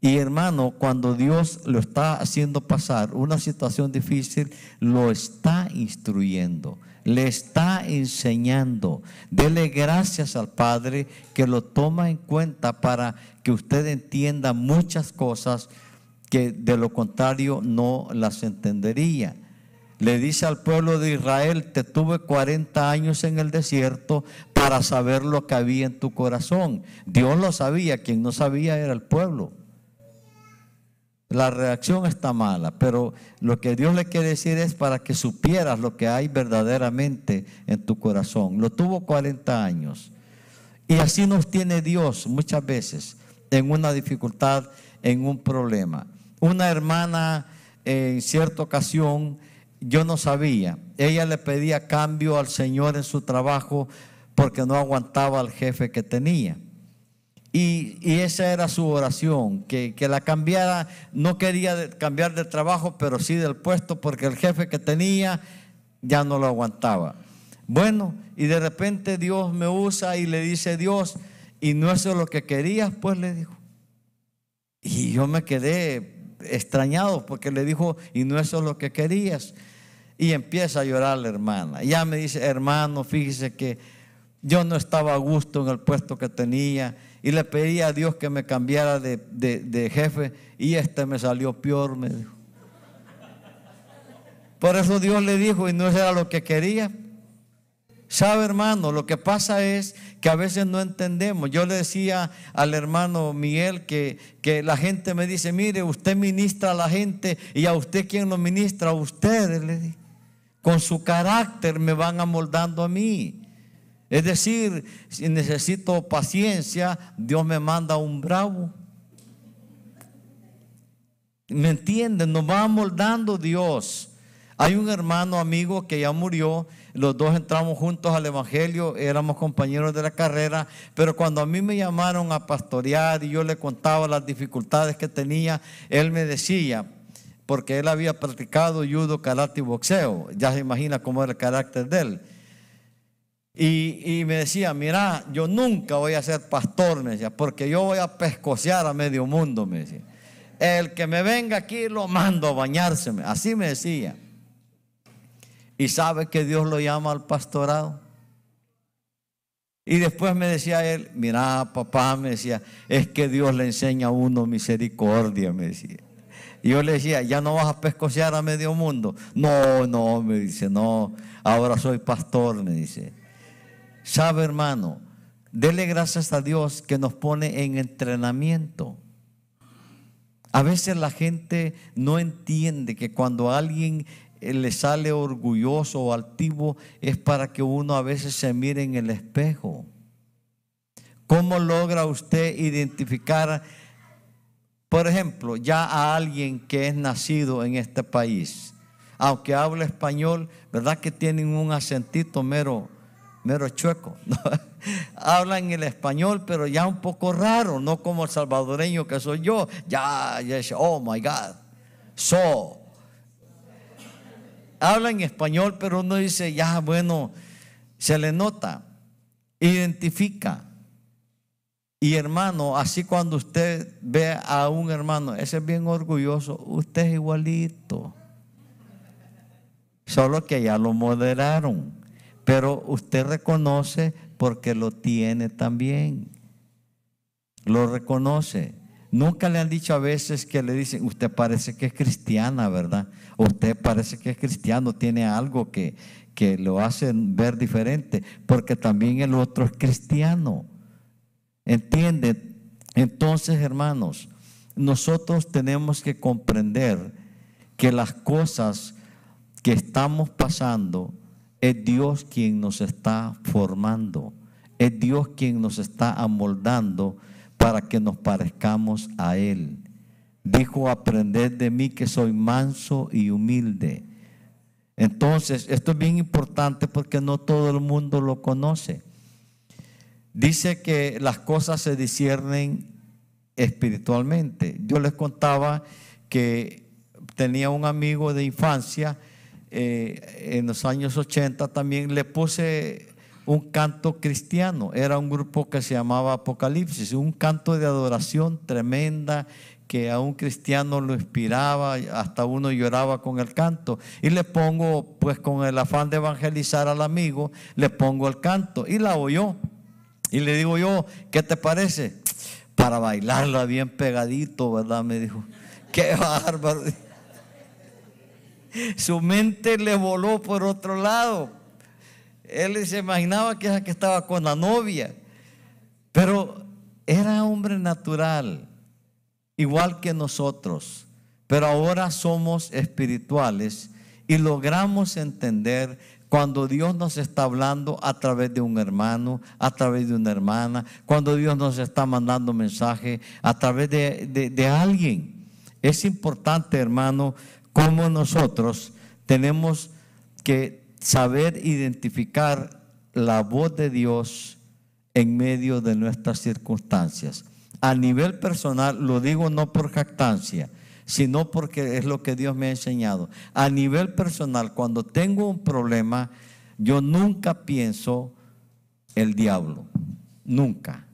Y hermano, cuando Dios lo está haciendo pasar una situación difícil, lo está instruyendo, le está enseñando. Dele gracias al Padre que lo toma en cuenta para que usted entienda muchas cosas que de lo contrario no las entendería. Le dice al pueblo de Israel, te tuve 40 años en el desierto para saber lo que había en tu corazón. Dios lo sabía, quien no sabía era el pueblo. La reacción está mala, pero lo que Dios le quiere decir es para que supieras lo que hay verdaderamente en tu corazón. Lo tuvo 40 años. Y así nos tiene Dios muchas veces en una dificultad, en un problema. Una hermana en cierta ocasión, yo no sabía, ella le pedía cambio al Señor en su trabajo porque no aguantaba al jefe que tenía. Y, esa era su oración, que, la cambiara, no quería cambiar de trabajo, pero sí del puesto, porque el jefe que tenía ya no lo aguantaba. Bueno, y de repente Dios me usa y le dice Dios, y no eso es lo que querías, pues le dijo. Y yo me quedé extrañado porque le dijo, y no eso es lo que querías. Y empieza a llorar la hermana. Ya me dice, hermano, fíjese que yo no estaba a gusto en el puesto que tenía y le pedí a Dios que me cambiara de, jefe y este me salió peor, me dijo. Por eso Dios le dijo y no era lo que quería. Sabe hermano, lo que pasa es que a veces no entendemos. Yo le decía al hermano Miguel que, que la gente me dice, mire, usted ministra a la gente y a usted quien lo ministra, a ustedes. Con su carácter me van amoldando a mí. Es decir, si necesito paciencia, Dios me manda un bravo. ¿Me entienden? Nos va moldando Dios. Hay un hermano amigo que ya murió, los dos entramos juntos al Evangelio, éramos compañeros de la carrera, pero cuando a mí me llamaron a pastorear y yo le contaba las dificultades que tenía, él me decía, porque él había practicado judo, karate y boxeo, ya se imagina cómo era el carácter de él. Y, me decía, mira, yo nunca voy a ser pastor, me decía, porque yo voy a pescocear a medio mundo, me decía. El que me venga aquí lo mando a bañarse, así me decía. Y sabe que Dios lo llama al pastorado. Y después me decía él, mira, papá, me decía, es que Dios le enseña a uno misericordia, me decía. Y yo le decía, ya no vas a pescocear a medio mundo. No, no, me dice, no, ahora soy pastor, me dice. Sabe, hermano, dele gracias a Dios que nos pone en entrenamiento. A veces la gente no entiende que cuando a alguien eh, le sale orgulloso o altivo es para que uno a veces se mire en el espejo. ¿Cómo logra usted identificar, por ejemplo, ya a alguien que es nacido en este país? Aunque habla español, ¿verdad que tienen un acentito mero mero chueco. [LAUGHS] Hablan el español, pero ya un poco raro, no como el salvadoreño que soy yo. Ya, ya, oh my God. So. Hablan español, pero uno dice, ya, bueno, se le nota, identifica. Y hermano, así cuando usted ve a un hermano, ese es bien orgulloso, usted es igualito. Solo que ya lo moderaron. Pero usted reconoce porque lo tiene también. Lo reconoce. Nunca le han dicho a veces que le dicen, usted parece que es cristiana, ¿verdad? Usted parece que es cristiano, tiene algo que, que lo hace ver diferente, porque también el otro es cristiano. ¿Entiende? Entonces, hermanos, nosotros tenemos que comprender que las cosas que estamos pasando es Dios quien nos está formando. Es Dios quien nos está amoldando para que nos parezcamos a Él. Dijo, aprended de mí que soy manso y humilde. Entonces, esto es bien importante porque no todo el mundo lo conoce. Dice que las cosas se disciernen espiritualmente. Yo les contaba que tenía un amigo de infancia, eh, en los años 80 también le puse un canto cristiano, era un grupo que se llamaba Apocalipsis, un canto de adoración tremenda que a un cristiano lo inspiraba, hasta uno lloraba con el canto. Y le pongo, pues con el afán de evangelizar al amigo, le pongo el canto y la oyó. Y le digo yo, ¿qué te parece? Para bailarla bien pegadito, ¿verdad? Me dijo, qué [LAUGHS] bárbaro. Su mente le voló por otro lado. Él se imaginaba que, que estaba con la novia, pero era hombre natural, igual que nosotros, pero ahora somos espirituales y logramos entender cuando Dios nos está hablando a través de un hermano, a través de una hermana, cuando Dios nos está mandando mensaje a través de, de alguien. Es importante, hermano, cómo nosotros tenemos que saber identificar la voz de Dios en medio de nuestras circunstancias. A nivel personal, lo digo no por jactancia, sino porque es lo que Dios me ha enseñado. A nivel personal, cuando tengo un problema, yo nunca pienso el diablo, nunca.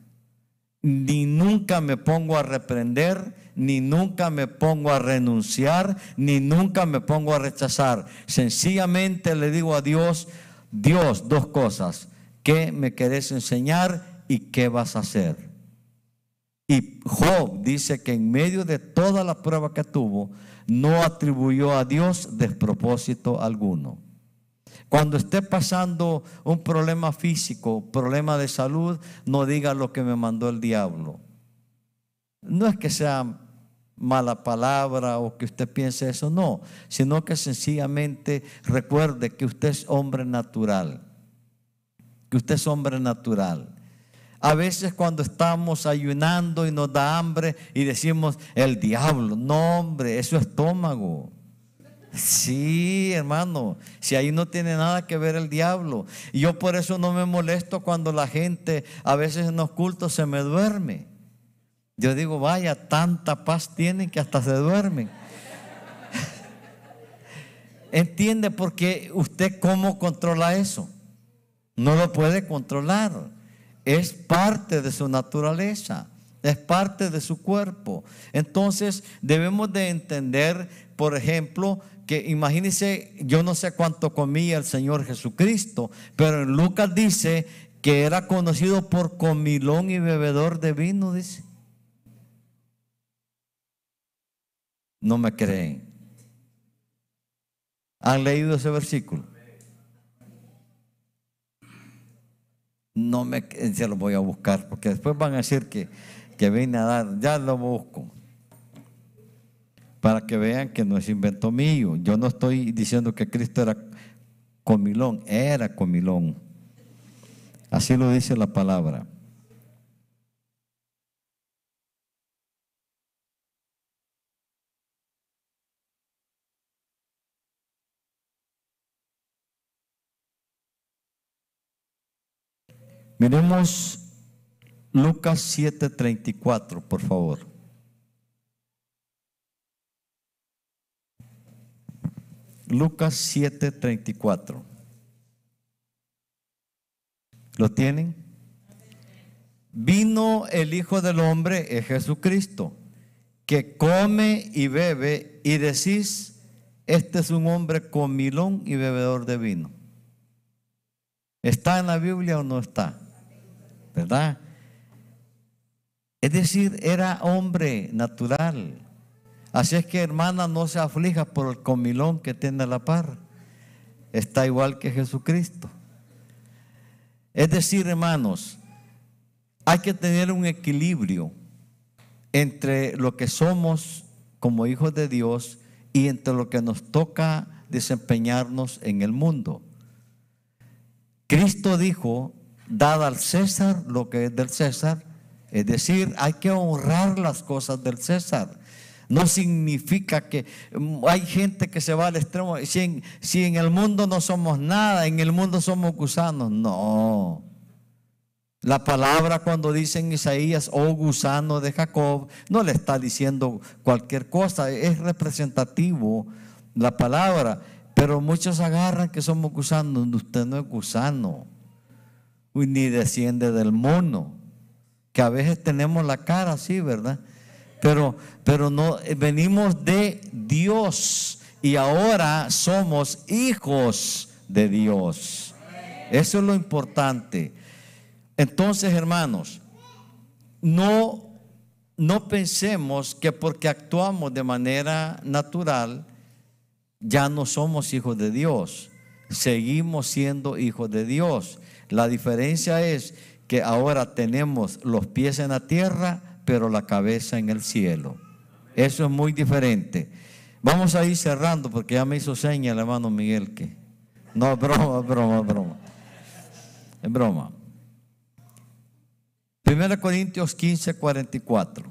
Ni nunca me pongo a reprender, ni nunca me pongo a renunciar, ni nunca me pongo a rechazar. Sencillamente le digo a Dios, Dios, dos cosas, ¿qué me querés enseñar y qué vas a hacer? Y Job dice que en medio de toda la prueba que tuvo, no atribuyó a Dios despropósito alguno. Cuando esté pasando un problema físico, problema de salud, no diga lo que me mandó el diablo. No es que sea mala palabra o que usted piense eso, no, sino que sencillamente recuerde que usted es hombre natural, que usted es hombre natural a veces cuando estamos ayunando y nos da hambre y decimos, el diablo, no hombre, es su estómago. Sí, hermano, si ahí no tiene nada que ver el diablo. Yo por eso no me molesto cuando la gente a veces en los cultos se me duerme. Yo digo, vaya, tanta paz tienen que hasta se duermen. [LAUGHS] ¿Entiende? Porque usted cómo controla eso. No lo puede controlar es parte de su naturaleza, es parte de su cuerpo. Entonces debemos de entender, por ejemplo, que imagínense, yo no sé cuánto comía el Señor Jesucristo, pero en Lucas dice que era conocido por comilón y bebedor de vino, dice. No me creen. ¿Han leído ese versículo? no me se lo voy a buscar, porque después van a decir que, que vine a dar, ya lo busco. Para que vean que no es invento mío. Yo no estoy diciendo que Cristo era comilón, era comilón. Así lo dice la palabra. Miremos Lucas 7:34, por favor. Lucas 7:34. ¿Lo tienen? Vino el Hijo del Hombre, es Jesucristo, que come y bebe y decís, este es un hombre comilón y bebedor de vino. ¿Está en la Biblia o no está? ¿Verdad? Es decir, era hombre natural. Así es que hermana, no se aflija por el comilón que tiene a la par. Está igual que Jesucristo. Es decir, hermanos, hay que tener un equilibrio entre lo que somos como hijos de Dios y entre lo que nos toca desempeñarnos en el mundo. Cristo dijo dada al César lo que es del César. Es decir, hay que honrar las cosas del César. No significa que mm, hay gente que se va al extremo. Si en, si en el mundo no somos nada, en el mundo somos gusanos. No. La palabra cuando dice en Isaías, oh gusano de Jacob, no le está diciendo cualquier cosa, es representativo la palabra. Pero muchos agarran que somos gusanos, usted no es gusano, ni desciende del mono, que a veces tenemos la cara así, ¿verdad? Pero, pero no, venimos de Dios y ahora somos hijos de Dios. Eso es lo importante. Entonces, hermanos, no, no pensemos que porque actuamos de manera natural, ya no somos hijos de Dios. Seguimos siendo hijos de Dios. La diferencia es que ahora tenemos los pies en la tierra, pero la cabeza en el cielo. Eso es muy diferente. Vamos a ir cerrando porque ya me hizo seña el hermano Miguel que... No, broma, broma, broma. Es broma. 1 Corintios 15, 44.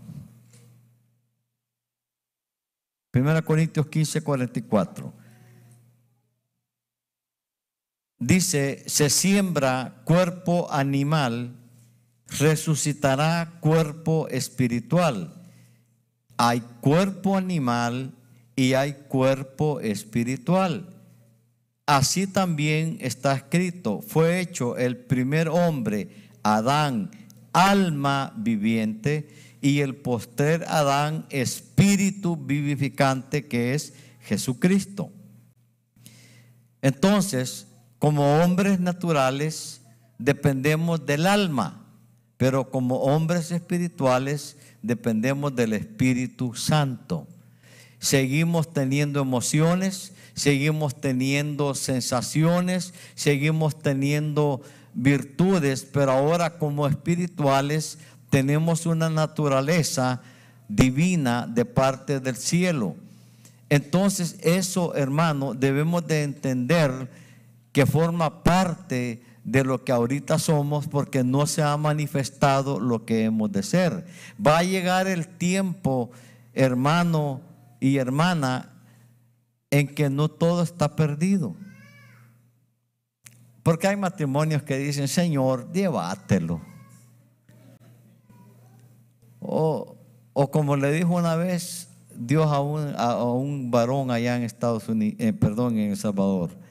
1 Corintios 15, 44. Dice, se siembra cuerpo animal, resucitará cuerpo espiritual. Hay cuerpo animal y hay cuerpo espiritual. Así también está escrito, fue hecho el primer hombre, Adán, alma viviente, y el postrer Adán, espíritu vivificante, que es Jesucristo. Entonces, como hombres naturales, dependemos del alma, pero como hombres espirituales, dependemos del Espíritu Santo. Seguimos teniendo emociones, seguimos teniendo sensaciones, seguimos teniendo virtudes, pero ahora como espirituales tenemos una naturaleza divina de parte del cielo. Entonces eso, hermano, debemos de entender que forma parte de lo que ahorita somos porque no se ha manifestado lo que hemos de ser. Va a llegar el tiempo, hermano y hermana, en que no todo está perdido. Porque hay matrimonios que dicen, Señor, llévatelo. O, como le dijo una vez Dios a un, a un varón allá en Estados Unidos, eh, perdón, en El Salvador.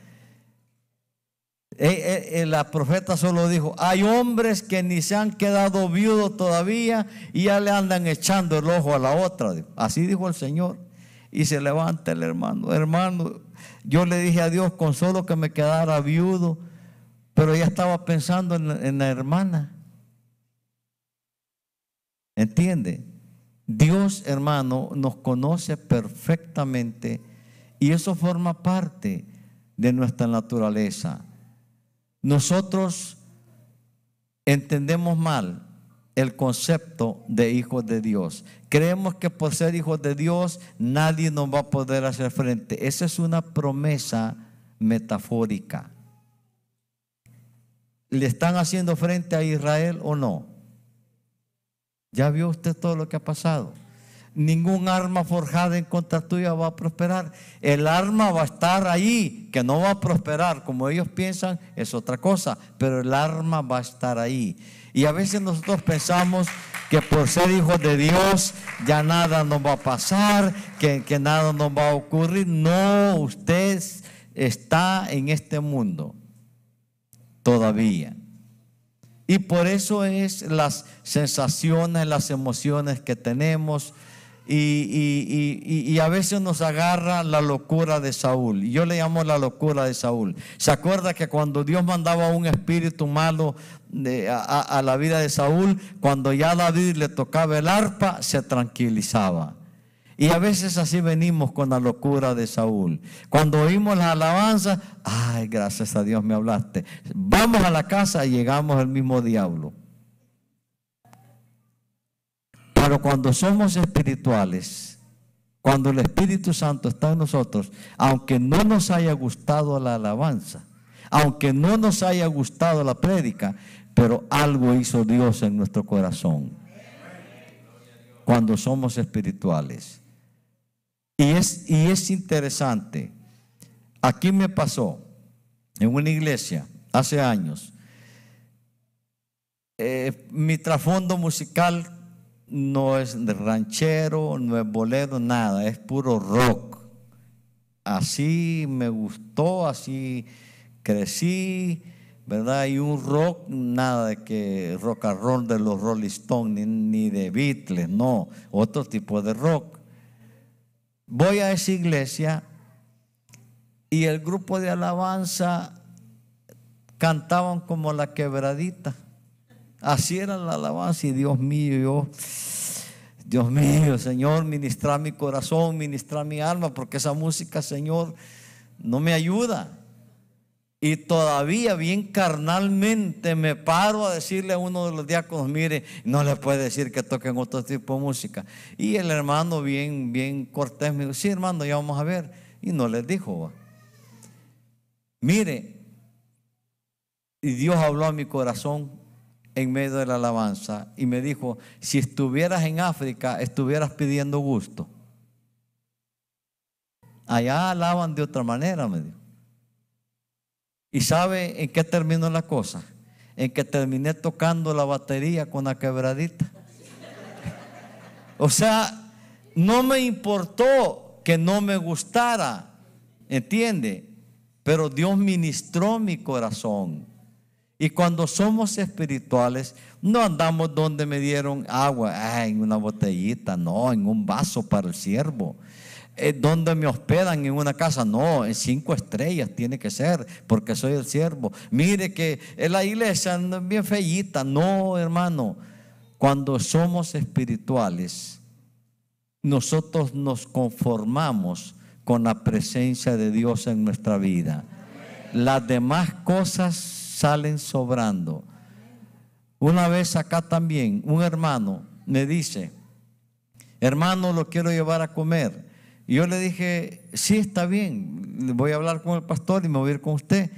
Eh, eh, la profeta solo dijo, hay hombres que ni se han quedado viudos todavía y ya le andan echando el ojo a la otra. Así dijo el Señor. Y se levanta el hermano, hermano, yo le dije a Dios con solo que me quedara viudo, pero ya estaba pensando en, la hermana. ¿Entiende? Dios, hermano, nos conoce perfectamente y eso forma parte de nuestra naturaleza. Nosotros entendemos mal el concepto de hijos de Dios. Creemos que por ser hijos de Dios nadie nos va a poder hacer frente. Esa es una promesa metafórica. ¿Le están haciendo frente a Israel o no? ¿Ya vio usted todo lo que ha pasado? Ningún arma forjada en contra tuya va a prosperar. El arma va a estar ahí, que no va a prosperar como ellos piensan, es otra cosa, pero el arma va a estar ahí. Y a veces nosotros pensamos que por ser hijos de Dios ya nada nos va a pasar, que, que nada nos va a ocurrir. No, usted está en este mundo todavía. Y por eso es las sensaciones, las emociones que tenemos. Y, y, a veces nos agarra la locura de Saúl. Yo le llamo la locura de Saúl. ¿Se acuerda que cuando Dios mandaba un espíritu malo a, a la vida de Saúl, cuando ya David le tocaba el arpa, se tranquilizaba? Y a veces así venimos con la locura de Saúl. Cuando oímos la alabanza, ay, gracias a Dios me hablaste. Vamos a la casa y llegamos al mismo diablo. Pero cuando somos espirituales, cuando el Espíritu Santo está en nosotros, aunque no nos haya gustado la alabanza, aunque no nos haya gustado la prédica, pero algo hizo Dios en nuestro corazón. Cuando somos espirituales. Y es, y es interesante. Aquí me pasó en una iglesia hace años. eh, mi trasfondo musical no es ranchero, no es bolero, nada, es puro rock. Así me gustó, así crecí, ¿verdad? Y un rock, nada de que rock and roll de los Rolling Stones, ni, ni de Beatles, no, otro tipo de rock. Voy a esa iglesia y el grupo de alabanza cantaban como la quebradita. Así era la alabanza y Dios mío, yo, Dios mío, Señor, ministra mi corazón, ministra mi alma, porque esa música, Señor, no me ayuda. Y todavía bien carnalmente me paro a decirle a uno de los diáconos, mire, no le puede decir que toquen otro tipo de música. Y el hermano bien, bien cortés me dijo, sí hermano, ya vamos a ver. Y no les dijo, mire, y Dios habló a mi corazón en medio de la alabanza y me dijo, si estuvieras en África, estuvieras pidiendo gusto. Allá alaban de otra manera, me dijo. ¿Y sabe en qué terminó la cosa? En que terminé tocando la batería con la quebradita. O sea, no me importó que no me gustara, ¿entiende? Pero Dios ministró mi corazón. Y cuando somos espirituales, no andamos donde me dieron agua, en una botellita, no, en un vaso para el siervo. Eh, donde me hospedan en una casa, no, en cinco estrellas tiene que ser, porque soy el siervo. Mire que en la iglesia es bien feíta, no, hermano. Cuando somos espirituales, nosotros nos conformamos con la presencia de Dios en nuestra vida. Las demás cosas salen sobrando. Una vez acá también, un hermano me dice, hermano, lo quiero llevar a comer. Yo le dije, sí, está bien, voy a hablar con el pastor y me voy a ir con usted.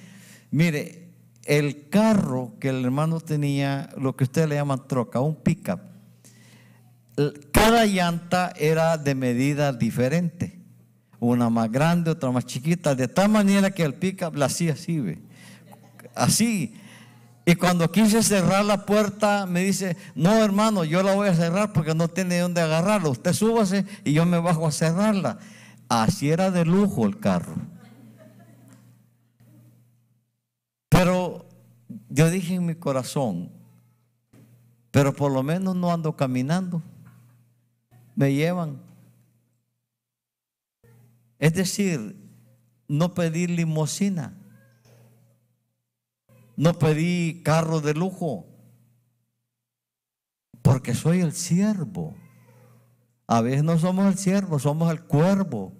Mire, el carro que el hermano tenía, lo que usted le llama troca, un pickup, cada llanta era de medida diferente. Una más grande, otra más chiquita, de tal manera que el pickup la hacía así, ¿ve? Así. Y cuando quise cerrar la puerta, me dice, no hermano, yo la voy a cerrar porque no tiene dónde agarrarlo. Usted súbase y yo me bajo a cerrarla. Así era de lujo el carro. Pero yo dije en mi corazón, pero por lo menos no ando caminando. Me llevan. Es decir, no pedir limosina. No pedí carro de lujo, porque soy el siervo. A veces no somos el siervo, somos el cuervo,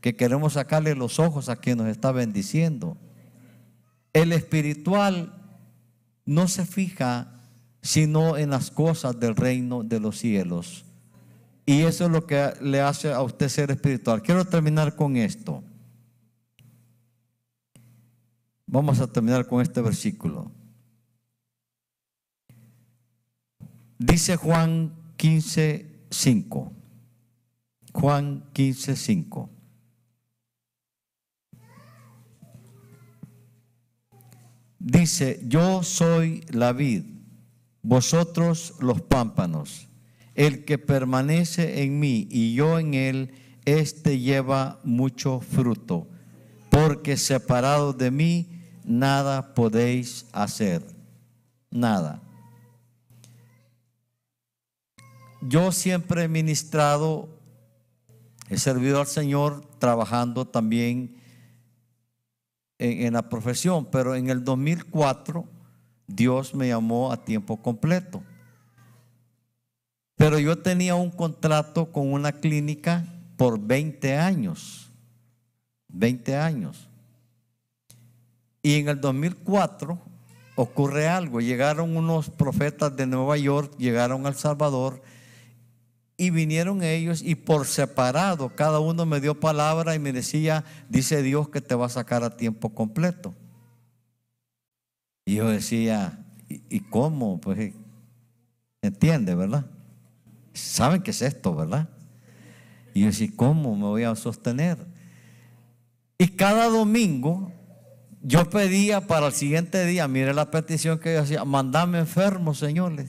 que queremos sacarle los ojos a quien nos está bendiciendo. El espiritual no se fija sino en las cosas del reino de los cielos. Y eso es lo que le hace a usted ser espiritual. Quiero terminar con esto. Vamos a terminar con este versículo. Dice Juan 15, 5. Juan 15, 5. Dice, yo soy la vid, vosotros los pámpanos. El que permanece en mí y yo en él, éste lleva mucho fruto, porque separado de mí, nada podéis hacer. Nada. Yo siempre he ministrado, he servido al Señor trabajando también en, la profesión, pero en el 2004 Dios me llamó a tiempo completo. Pero yo tenía un contrato con una clínica por 20 años. 20 años. Y en el 2004 ocurre algo. Llegaron unos profetas de Nueva York, llegaron al Salvador y vinieron ellos y por separado cada uno me dio palabra y me decía, dice Dios que te va a sacar a tiempo completo. Y yo decía, ¿y, cómo? Pues entiende, ¿verdad? Saben qué es esto, ¿verdad? Y yo decía, ¿cómo me voy a sostener? Y cada domingo yo pedía para el siguiente día, mire la petición que yo hacía, mandame enfermos, señores.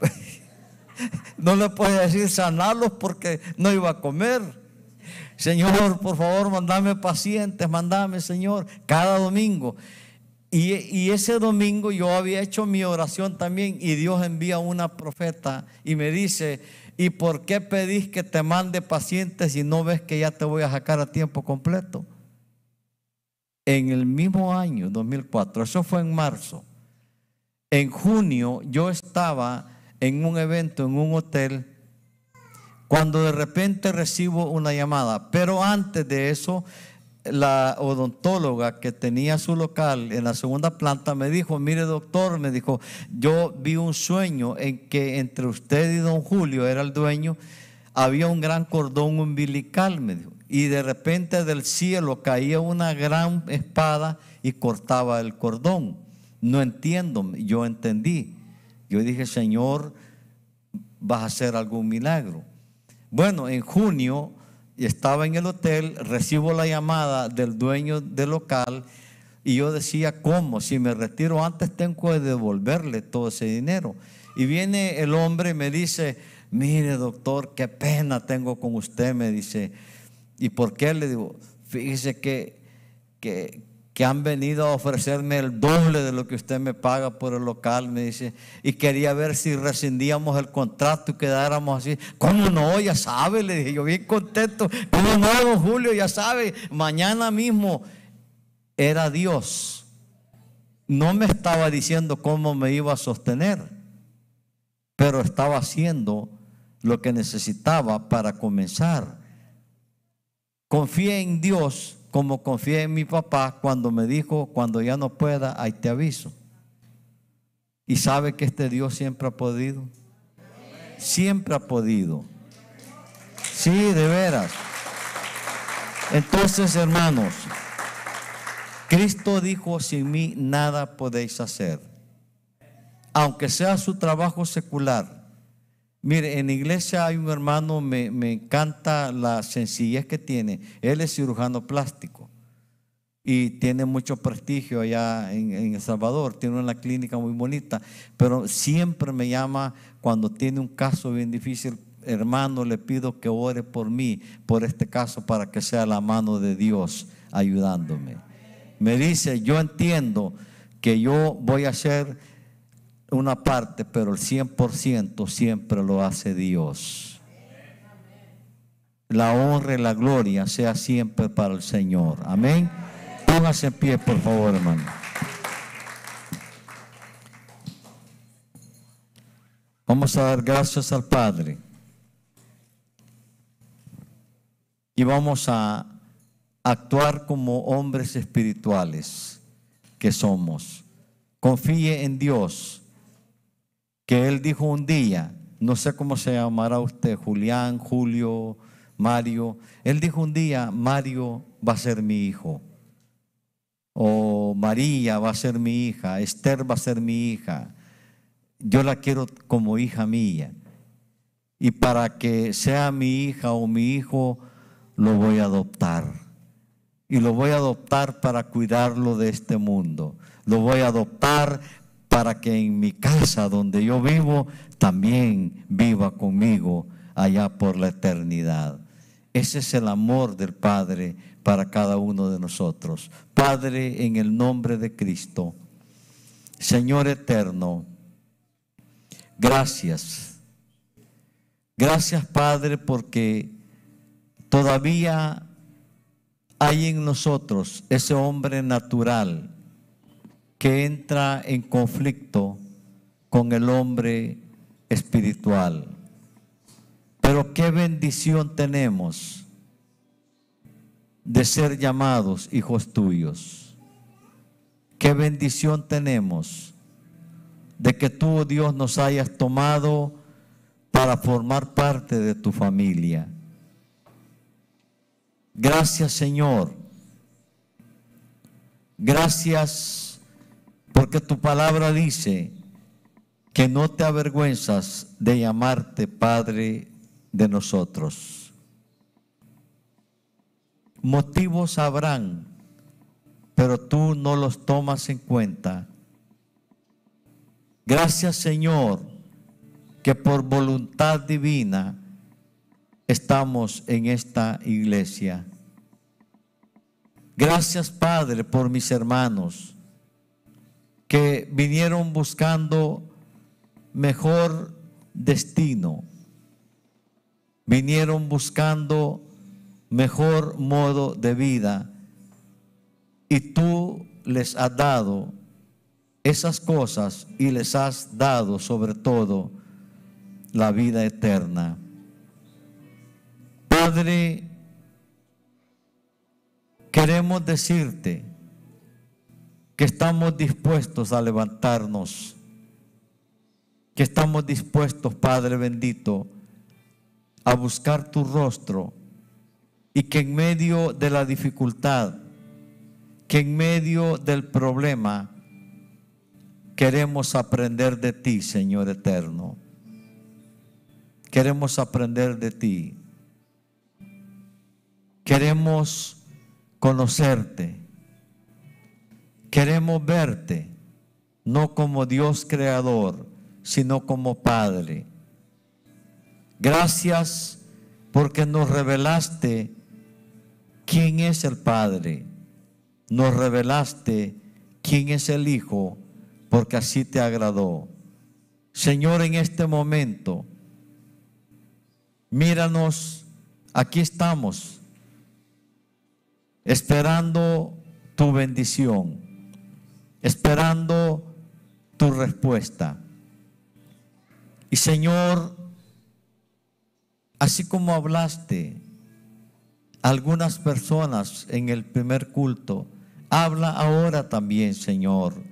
[LAUGHS] no le podía decir sanarlos porque no iba a comer. Señor, por favor, mandame pacientes, mandame, Señor, cada domingo. Y, ese domingo yo había hecho mi oración también y Dios envía una profeta y me dice, ¿y por qué pedís que te mande pacientes si no ves que ya te voy a sacar a tiempo completo? En el mismo año, 2004, eso fue en marzo, en junio yo estaba en un evento, en un hotel, cuando de repente recibo una llamada, pero antes de eso la odontóloga que tenía su local en la segunda planta me dijo, mire doctor, me dijo, yo vi un sueño en que entre usted y don Julio, era el dueño, había un gran cordón umbilical, me dijo, y de repente del cielo caía una gran espada y cortaba el cordón. No entiendo, yo entendí. Yo dije, Señor, vas a hacer algún milagro. Bueno, en junio estaba en el hotel, recibo la llamada del dueño del local y yo decía, ¿cómo? Si me retiro antes tengo que devolverle todo ese dinero. Y viene el hombre y me dice, mire doctor, qué pena tengo con usted, me dice. ¿Y por qué? Le digo, fíjese que, que, han venido a ofrecerme el doble de lo que usted me paga por el local, me dice, y quería ver si rescindíamos el contrato y quedáramos así. ¿Cómo no? Ya sabe, le dije, yo bien contento. ¿Cómo no, Julio? Ya sabe, mañana mismo era Dios. No me estaba diciendo cómo me iba a sostener, pero estaba haciendo lo que necesitaba para comenzar. Confía en Dios como confié en mi papá cuando me dijo, cuando ya no pueda, ahí te aviso. Y sabe que este Dios siempre ha podido. Siempre ha podido. Sí, de veras. Entonces, hermanos, Cristo dijo, sin mí nada podéis hacer. Aunque sea su trabajo secular, Mire, en la iglesia hay un hermano, me, encanta la sencillez que tiene. Él es cirujano plástico y tiene mucho prestigio allá en, El Salvador. Tiene una clínica muy bonita, pero siempre me llama cuando tiene un caso bien difícil. Hermano, le pido que ore por mí, por este caso, para que sea la mano de Dios ayudándome. Me dice, yo entiendo que yo voy a ser una parte, pero el 100% siempre lo hace Dios. La honra y la gloria sea siempre para el Señor. Amén. Póngase en pie, por favor, hermano. Vamos a dar gracias al Padre. Y vamos a actuar como hombres espirituales que somos. Confíe en Dios que él dijo un día, no sé cómo se llamará usted, Julián, Julio, Mario, él dijo un día, Mario va a ser mi hijo, o María va a ser mi hija, Esther va a ser mi hija, yo la quiero como hija mía, y para que sea mi hija o mi hijo, lo voy a adoptar. Y lo voy a adoptar para cuidarlo de este mundo. Lo voy a adoptar para que en mi casa donde yo vivo también viva conmigo allá por la eternidad. Ese es el amor del Padre para cada uno de nosotros. Padre, en el nombre de Cristo, Señor eterno, gracias. Gracias, Padre, porque todavía hay en nosotros ese hombre natural que entra en conflicto con el hombre espiritual. Pero qué bendición tenemos de ser llamados hijos tuyos. Qué bendición tenemos de que tú, Dios, nos hayas tomado para formar parte de tu familia. Gracias, Señor. Gracias porque tu palabra dice que no te avergüenzas de llamarte Padre de nosotros. Motivos habrán pero tú no los tomas en cuenta. Gracias Señor, que por voluntad divina estamos en esta iglesia. Gracias Padre por mis hermanos que vinieron buscando mejor destino, vinieron buscando mejor modo de vida y tú les has dado esas cosas y les has dado sobre todo la vida eterna. Padre, queremos decirte que estamos dispuestos a levantarnos, que estamos dispuestos, Padre bendito, a buscar tu rostro y que en medio de la dificultad, que en medio del problema, queremos aprender de ti, Señor eterno. Queremos aprender de ti. Queremos conocerte. Queremos verte, no como Dios creador, sino como Padre. Gracias porque nos revelaste quién es el Padre. Nos revelaste quién es el Hijo, porque así te agradó. Señor, en este momento, míranos, aquí estamos, esperando tu bendición, esperando tu respuesta. Y Señor, así como hablaste algunas personas en el primer culto, habla ahora también, Señor,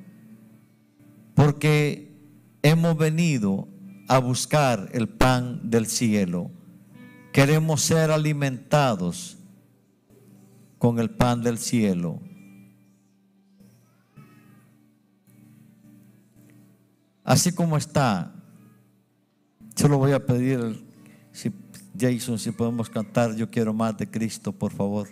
porque hemos venido a buscar el pan del cielo. Queremos ser alimentados con el pan del cielo. Así como está, yo lo voy a pedir si Jason, si podemos cantar Yo quiero más de Cristo, por favor.